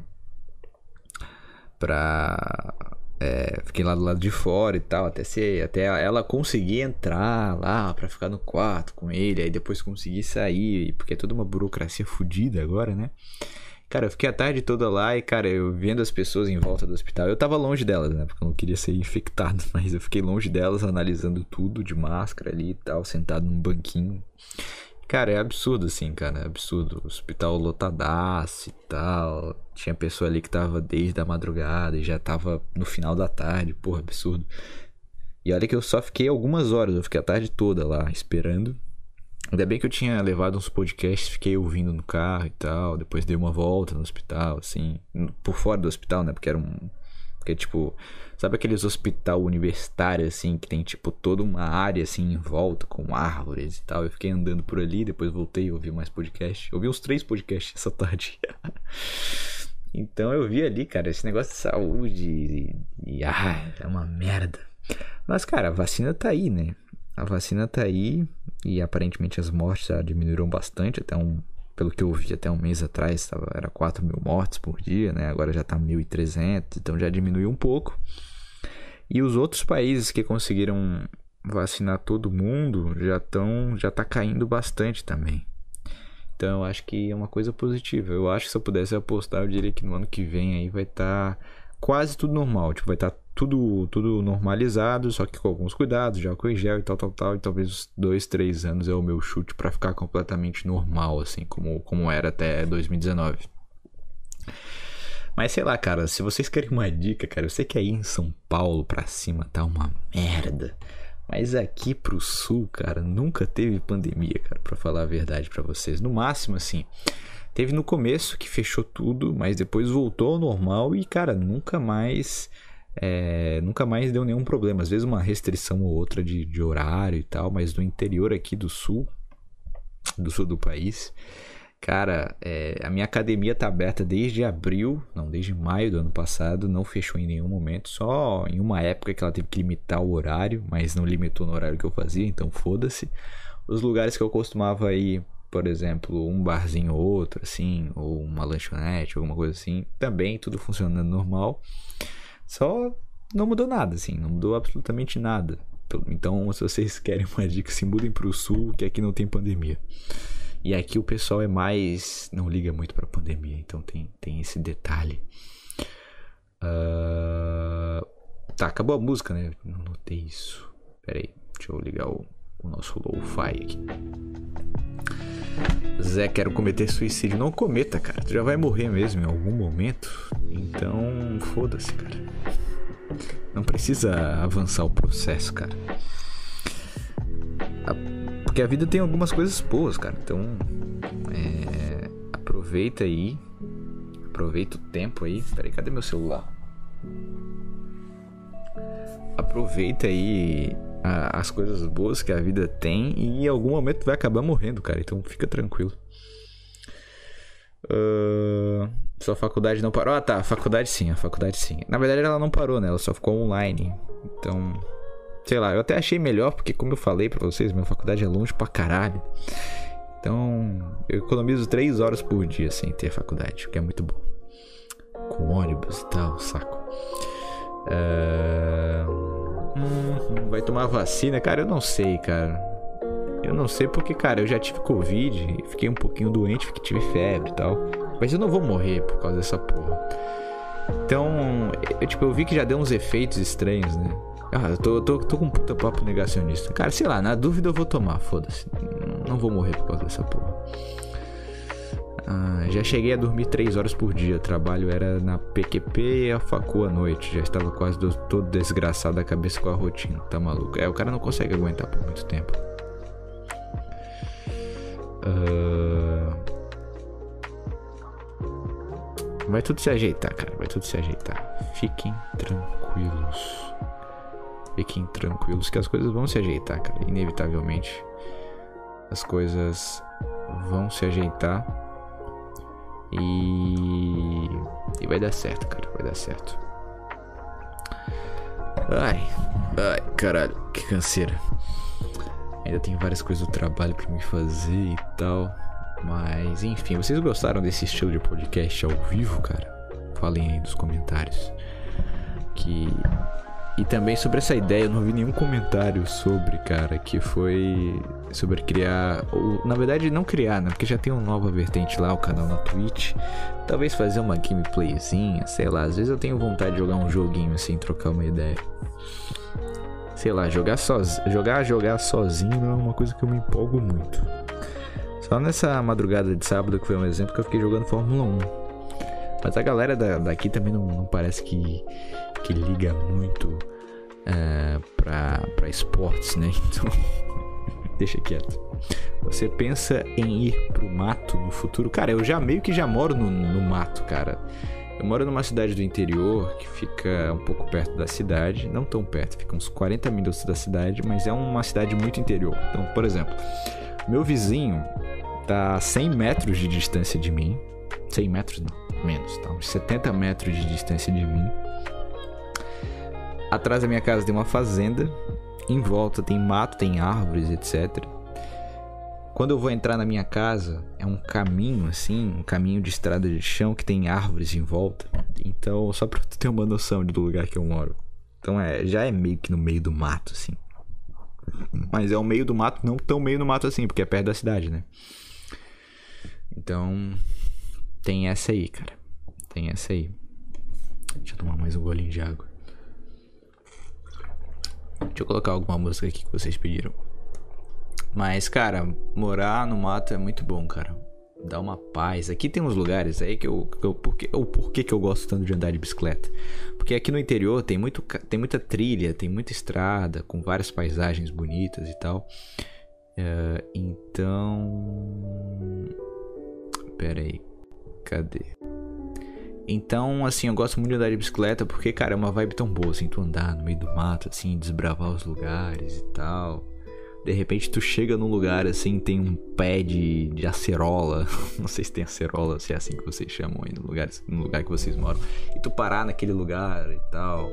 pra. É, fiquei lá do lado de fora e tal, até ser, até ela conseguir entrar lá para ficar no quarto com ele, aí depois conseguir sair, porque é toda uma burocracia fodida agora, né? Cara, eu fiquei a tarde toda lá e, cara, eu vendo as pessoas em volta do hospital. Eu tava longe delas, né? Porque eu não queria ser infectado, *laughs* mas eu fiquei longe delas, analisando tudo de máscara ali e tal, sentado num banquinho. Cara, é absurdo assim, cara, é absurdo. O hospital lotadaço e tal. Tinha pessoa ali que tava desde a madrugada e já tava no final da tarde, porra, absurdo. E olha que eu só fiquei algumas horas, eu fiquei a tarde toda lá esperando. Ainda bem que eu tinha levado uns podcasts, fiquei ouvindo no carro e tal. Depois dei uma volta no hospital, assim. Por fora do hospital, né? Porque era um. Porque, tipo. Sabe aqueles hospital universitário, assim, que tem, tipo, toda uma área, assim, em volta, com árvores e tal. Eu fiquei andando por ali, depois voltei e ouvi mais podcasts. Ouvi uns três podcasts *laughs* essa tarde. então eu vi ali, cara, esse negócio de saúde e, e. Ah, é uma merda. Mas, cara, a vacina tá aí, né? A vacina tá aí e aparentemente as mortes já diminuíram bastante, até um, pelo que eu vi até um mês atrás, tava, era 4 mil mortes por dia, né? Agora já tá 1.300, então já diminuiu um pouco. E os outros países que conseguiram vacinar todo mundo já estão já tá caindo bastante também. Então eu acho que é uma coisa positiva. Eu acho que se eu pudesse apostar, eu diria que no ano que vem aí vai estar tá quase tudo normal, tipo, vai estar tá tudo, tudo normalizado, só que com alguns cuidados, de álcool gel e tal, tal, tal. E talvez dois, três anos é o meu chute para ficar completamente normal, assim, como, como era até 2019. Mas sei lá, cara, se vocês querem uma dica, cara, eu sei que aí em São Paulo pra cima tá uma merda. Mas aqui pro sul, cara, nunca teve pandemia, cara, pra falar a verdade para vocês. No máximo, assim, Teve no começo que fechou tudo, mas depois voltou ao normal e, cara, nunca mais. É, nunca mais deu nenhum problema. Às vezes uma restrição ou outra de, de horário e tal, mas no interior aqui do sul, do sul do país, cara, é, a minha academia tá aberta desde abril, não, desde maio do ano passado, não fechou em nenhum momento, só em uma época que ela teve que limitar o horário, mas não limitou no horário que eu fazia, então foda-se. Os lugares que eu costumava ir por exemplo, um barzinho ou outro, assim, ou uma lanchonete, alguma coisa assim, também tudo funcionando normal. Só não mudou nada, assim, não mudou absolutamente nada. Então, se vocês *laughs* querem uma dica, se mudem para o sul, que aqui não tem pandemia. E aqui o pessoal é mais. não liga muito para pandemia, então tem, tem esse detalhe. Uh... Tá, acabou a música, né? Não notei isso. Pera aí, deixa eu ligar o, o nosso lo-fi aqui. Zé, quero cometer suicídio. Não cometa, cara. Tu já vai morrer mesmo em algum momento. Então, foda-se, cara. Não precisa avançar o processo, cara. Porque a vida tem algumas coisas boas, cara. Então, é... aproveita aí. Aproveita o tempo aí. Peraí, cadê meu celular? Aproveita aí a, as coisas boas que a vida tem e em algum momento vai acabar morrendo, cara. Então fica tranquilo. Uh, sua faculdade não parou? Ah, tá. A faculdade sim, a faculdade sim. Na verdade, ela não parou, né? Ela só ficou online. Então, sei lá, eu até achei melhor, porque como eu falei pra vocês, minha faculdade é longe pra caralho. Então, eu economizo 3 horas por dia sem ter faculdade, o que é muito bom. Com ônibus e tal, saco. Uh... Hum, vai tomar vacina? Cara, eu não sei, cara. Eu não sei porque, cara, eu já tive Covid, fiquei um pouquinho doente, porque tive febre e tal. Mas eu não vou morrer por causa dessa porra. Então, eu, tipo, eu vi que já deu uns efeitos estranhos, né? Ah, eu tô, tô, tô com um puta papo negacionista. Cara, sei lá, na dúvida eu vou tomar, foda-se. Não vou morrer por causa dessa porra. Ah, já cheguei a dormir 3 horas por dia. O trabalho era na PQP e a facu à noite. Já estava quase todo desgraçado da cabeça com a rotina. Tá maluco? É, o cara não consegue aguentar por muito tempo. Uh... Vai tudo se ajeitar, cara. Vai tudo se ajeitar. Fiquem tranquilos. Fiquem tranquilos que as coisas vão se ajeitar, cara. Inevitavelmente. As coisas vão se ajeitar e. E vai dar certo, cara. Vai dar certo. Ai, ai, caralho, que canseira. Ainda tem várias coisas do trabalho para me fazer e tal. Mas, enfim, vocês gostaram desse estilo de podcast ao vivo, cara? Falem aí nos comentários. Que e também sobre essa ideia, eu não vi nenhum comentário sobre, cara, que foi sobre criar, ou na verdade não criar, né? Porque já tem uma nova vertente lá, o canal na Twitch. Talvez fazer uma gameplayzinha, sei lá, às vezes eu tenho vontade de jogar um joguinho assim, trocar uma ideia. Sei lá, jogar sozinho, jogar, jogar sozinho não é uma coisa que eu me empolgo muito. Só nessa madrugada de sábado, que foi um exemplo, que eu fiquei jogando Fórmula 1. Mas a galera da, daqui também não, não parece que que liga muito é, para esportes, né? *laughs* Então, deixa quieto. Você pensa em ir pro mato no futuro? Cara, eu já meio que já moro no, no mato, cara. Eu moro numa cidade do interior que fica um pouco perto da cidade, não tão perto, fica uns 40 minutos da cidade, mas é uma cidade muito interior. Então, por exemplo, meu vizinho tá a 100 metros de distância de mim, 100 metros não, menos, tá uns 70 metros de distância de mim. Atrás da minha casa tem uma fazenda. Em volta tem mato, tem árvores, etc. Quando eu vou entrar na minha casa, é um caminho assim, um caminho de estrada de chão que tem árvores em volta. Então, só pra tu ter uma noção do lugar que eu moro. Então é, já é meio que no meio do mato, assim. Mas é o meio do mato, não tão meio do mato assim, porque é perto da cidade, né? Então, tem essa aí, cara. Tem essa aí. Deixa eu tomar mais um golinho de água. Deixa eu colocar alguma música aqui que vocês pediram. Mas, cara, morar no mato é muito bom, cara. Dá uma paz. Aqui tem uns lugares aí que eu. Que eu porque, o porquê que eu gosto tanto de andar de bicicleta? Porque aqui no interior tem, muito, tem muita trilha, tem muita estrada, com várias paisagens bonitas e tal. Uh, então. Pera aí. Cadê? Então, assim, eu gosto muito de andar de bicicleta porque, cara, é uma vibe tão boa, assim, tu andar no meio do mato, assim, desbravar os lugares e tal. De repente tu chega num lugar assim, tem um pé de, de acerola. *laughs* Não sei se tem acerola, se é assim que vocês chamam aí no lugar, no lugar que vocês moram. E tu parar naquele lugar e tal.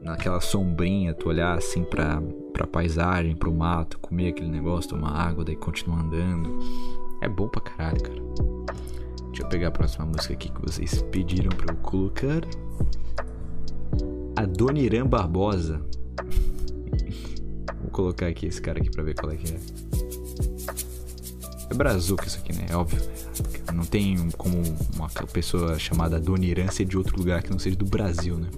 Naquela sombrinha, tu olhar assim pra, pra paisagem, pro mato, comer aquele negócio, tomar água, daí continuar andando. É bom pra caralho, cara. Deixa eu pegar a próxima música aqui que vocês pediram pra eu colocar. Adoniran Barbosa. Vou colocar aqui esse cara aqui pra ver qual é que é. É Brazuca isso aqui, né? É óbvio. Não tem como uma pessoa chamada Adoniran ser de outro lugar que não seja do Brasil, né?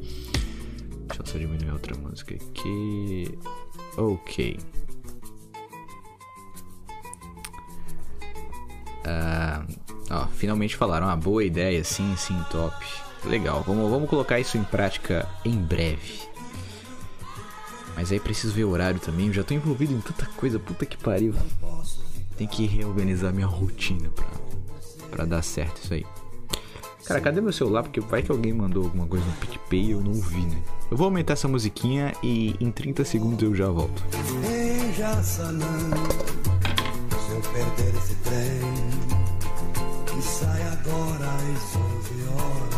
Deixa eu só diminuir outra música aqui. Ok. Ah, ó, finalmente falaram. Ah, boa ideia, sim, sim, top. Legal, vamos, vamos colocar isso em prática em breve. Mas aí preciso ver o horário também. Eu já tô envolvido em tanta coisa, puta que pariu. Tem que reorganizar minha rotina pra, pra dar certo isso aí. Cara, cadê meu celular? Porque vai que alguém mandou alguma coisa no PicPay e eu não vi, né? Eu vou aumentar essa musiquinha e em 30 segundos eu já volto. Em Jaçanã, se eu perder esse trem, sai agora às 11 horas,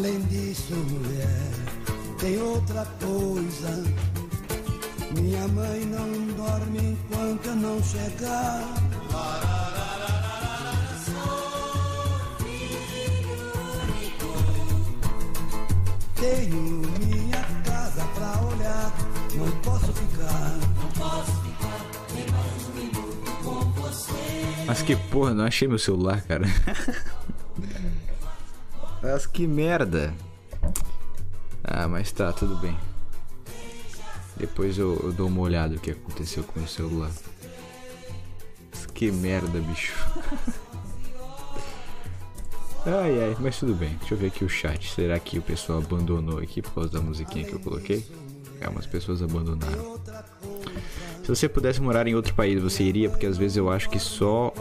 Além disso, mulher, tem outra coisa. Minha mãe não dorme enquanto eu não chegar. Tenho minha casa pra olhar, não posso ficar. Não posso ficar nem mais um minuto com você. Mas que porra, não achei meu celular, cara. *laughs* Mas que merda. Ah, mas tá, tudo bem. Depois eu, eu dou uma olhada no que aconteceu com o celular. Que merda, bicho. *laughs* ai, ai, mas tudo bem. Deixa eu ver aqui o chat. Será que o pessoal abandonou aqui por causa da musiquinha que eu coloquei? É, umas pessoas abandonaram. Se você pudesse morar em outro país, você iria? Porque às vezes eu acho que só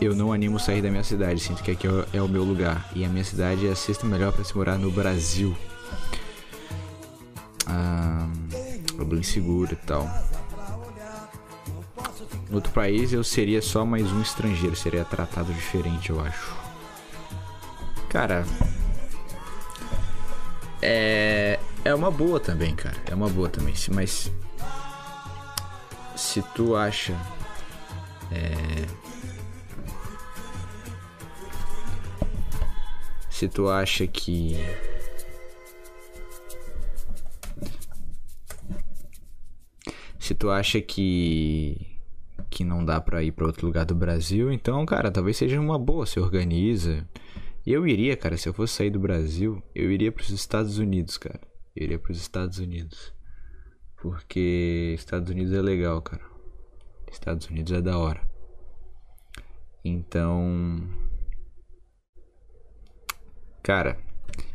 eu não animo sair da minha cidade. Sinto que aqui é o meu lugar. E a minha cidade é a sexta melhor para se morar no Brasil. Ah, bem seguro e tal. Em outro país eu seria só mais um estrangeiro. Seria tratado diferente, eu acho. Cara. É. É uma boa também, cara. É uma boa também. Mas. Se tu acha. É Se tu acha que. Se tu acha que. Que não dá pra ir pra outro lugar do Brasil, então, cara, talvez seja uma boa. Se organiza. Eu iria, cara, se eu fosse sair do Brasil, eu iria pros Estados Unidos, cara. Eu iria pros Estados Unidos. Porque Estados Unidos é legal, cara. Estados Unidos é da hora. Então. Cara,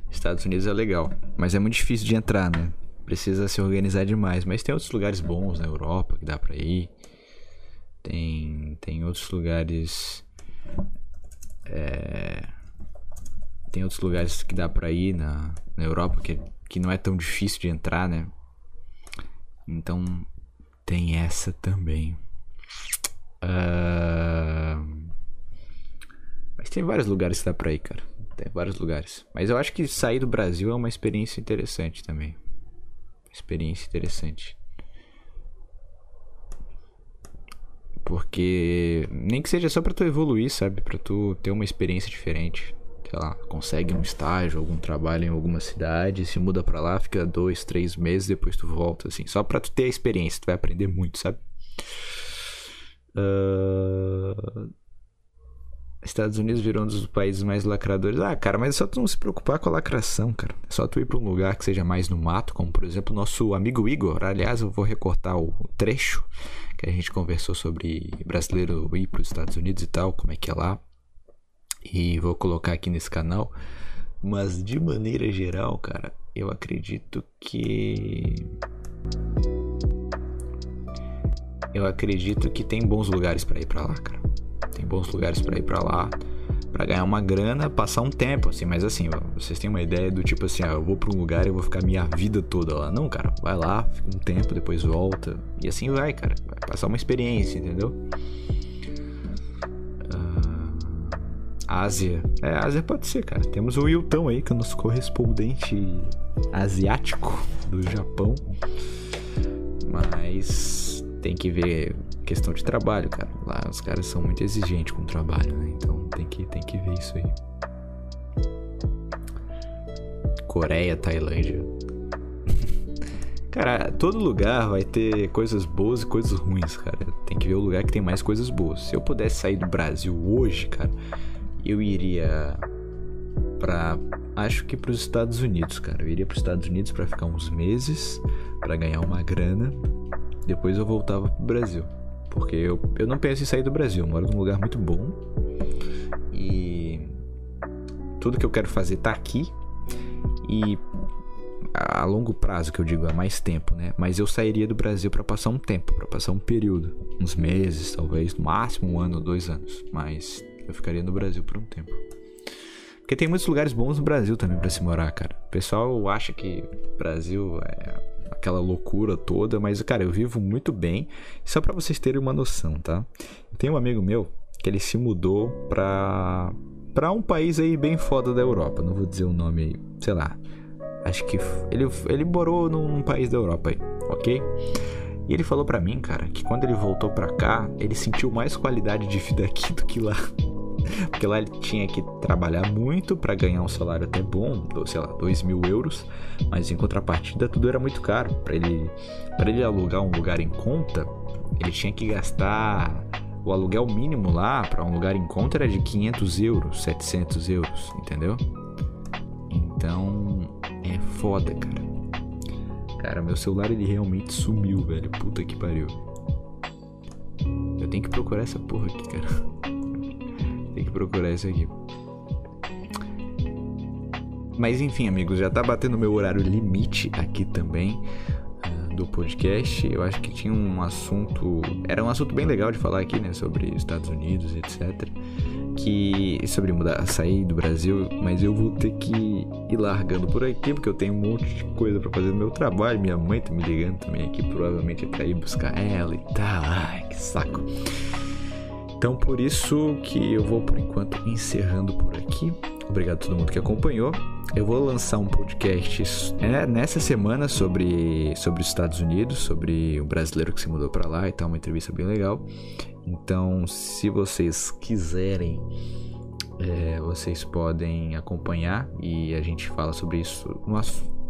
Estados Unidos é legal, mas é muito difícil de entrar, né? Precisa se organizar demais. Mas tem outros lugares bons na Europa que dá pra ir. Tem, tem outros lugares. É, tem outros lugares que dá pra ir na, na Europa que, que não é tão difícil de entrar, né? Então tem essa também. Uh... Mas tem vários lugares que dá pra ir, cara. Tem vários lugares. Mas eu acho que sair do Brasil é uma experiência interessante também. Experiência interessante. Porque nem que seja só para tu evoluir, sabe? Para tu ter uma experiência diferente. Sei lá, consegue um estágio, algum trabalho em alguma cidade, se muda para lá, fica dois, três meses, depois tu volta, assim. Só pra tu ter a experiência, tu vai aprender muito, sabe? Uh... Estados Unidos virou um dos países mais lacradores. Ah, cara, mas é só tu não se preocupar com a lacração, cara. É só tu ir pra um lugar que seja mais no mato, como por exemplo nosso amigo Igor. Aliás, eu vou recortar o trecho que a gente conversou sobre brasileiro ir pros Estados Unidos e tal, como é que é lá. E vou colocar aqui nesse canal. Mas de maneira geral, cara, eu acredito que. Eu acredito que tem bons lugares para ir para lá, cara. Tem bons lugares para ir para lá, para ganhar uma grana, passar um tempo, assim. Mas assim, vocês têm uma ideia do tipo assim, ah, eu vou para um lugar e vou ficar minha vida toda lá. Não, cara, vai lá, fica um tempo, depois volta. E assim vai, cara. Vai passar uma experiência, entendeu? Uh, Ásia. É, Ásia pode ser, cara. Temos o Wilton aí, que é o nosso correspondente asiático do Japão. Mas tem que ver questão de trabalho, cara. Lá os caras são muito exigentes com o trabalho, né? Então tem que, tem que ver isso aí. Coreia, Tailândia. *laughs* cara, todo lugar vai ter coisas boas e coisas ruins, cara. Tem que ver o lugar que tem mais coisas boas. Se eu pudesse sair do Brasil hoje, cara, eu iria para acho que para os Estados Unidos, cara. Eu iria para os Estados Unidos para ficar uns meses, para ganhar uma grana. Depois eu voltava pro Brasil. Porque eu, eu não penso em sair do Brasil. Eu moro num lugar muito bom. E tudo que eu quero fazer tá aqui. E a longo prazo, que eu digo, há mais tempo, né? Mas eu sairia do Brasil para passar um tempo, para passar um período, uns meses, talvez, no máximo um ano, dois anos. Mas eu ficaria no Brasil por um tempo. Porque tem muitos lugares bons no Brasil também para se morar, cara. O pessoal acha que Brasil é aquela loucura toda, mas cara, eu vivo muito bem. Só para vocês terem uma noção, tá? Tem um amigo meu que ele se mudou pra para um país aí bem foda da Europa, não vou dizer o nome aí, sei lá. Acho que ele ele morou num país da Europa aí, OK? E ele falou para mim, cara, que quando ele voltou para cá, ele sentiu mais qualidade de vida *laughs* aqui do que lá. Porque lá ele tinha que trabalhar muito para ganhar um salário até bom, sei lá, 2 mil euros, mas em contrapartida tudo era muito caro. Para ele, pra ele alugar um lugar em conta, ele tinha que gastar o aluguel mínimo lá para um lugar em conta era de 500 euros, 700 euros, entendeu? Então é foda, cara. Cara, meu celular ele realmente sumiu, velho. Puta que pariu. Eu tenho que procurar essa porra aqui, cara. Procurar isso aqui. Mas enfim, amigos, já tá batendo meu horário limite aqui também uh, do podcast. Eu acho que tinha um assunto. Era um assunto bem legal de falar aqui, né? Sobre Estados Unidos, etc. Que. Sobre mudar, sair do Brasil. Mas eu vou ter que ir largando por aqui, porque eu tenho um monte de coisa para fazer no meu trabalho. Minha mãe tá me ligando também aqui, provavelmente é pra ir buscar ela e tal. Ai, que saco. Então por isso que eu vou por enquanto encerrando por aqui. Obrigado a todo mundo que acompanhou. Eu vou lançar um podcast é, nessa semana sobre, sobre os Estados Unidos, sobre o brasileiro que se mudou para lá e tal, uma entrevista bem legal. Então, se vocês quiserem, é, vocês podem acompanhar e a gente fala sobre isso.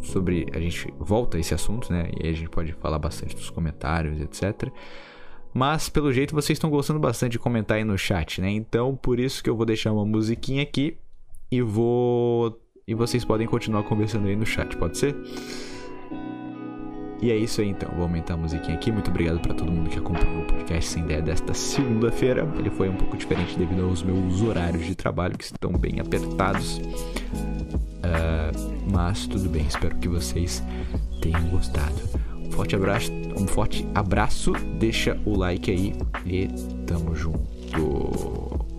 Sobre a gente volta a esse assunto, né? E aí a gente pode falar bastante dos comentários, etc. Mas pelo jeito vocês estão gostando bastante de comentar aí no chat, né? Então por isso que eu vou deixar uma musiquinha aqui e vou. E vocês podem continuar conversando aí no chat, pode ser? E é isso aí então, vou aumentar a musiquinha aqui. Muito obrigado para todo mundo que acompanhou o podcast sem ideia desta segunda-feira. Ele foi um pouco diferente devido aos meus horários de trabalho que estão bem apertados. Uh, mas tudo bem, espero que vocês tenham gostado forte abraço, um forte abraço, deixa o like aí e tamo junto.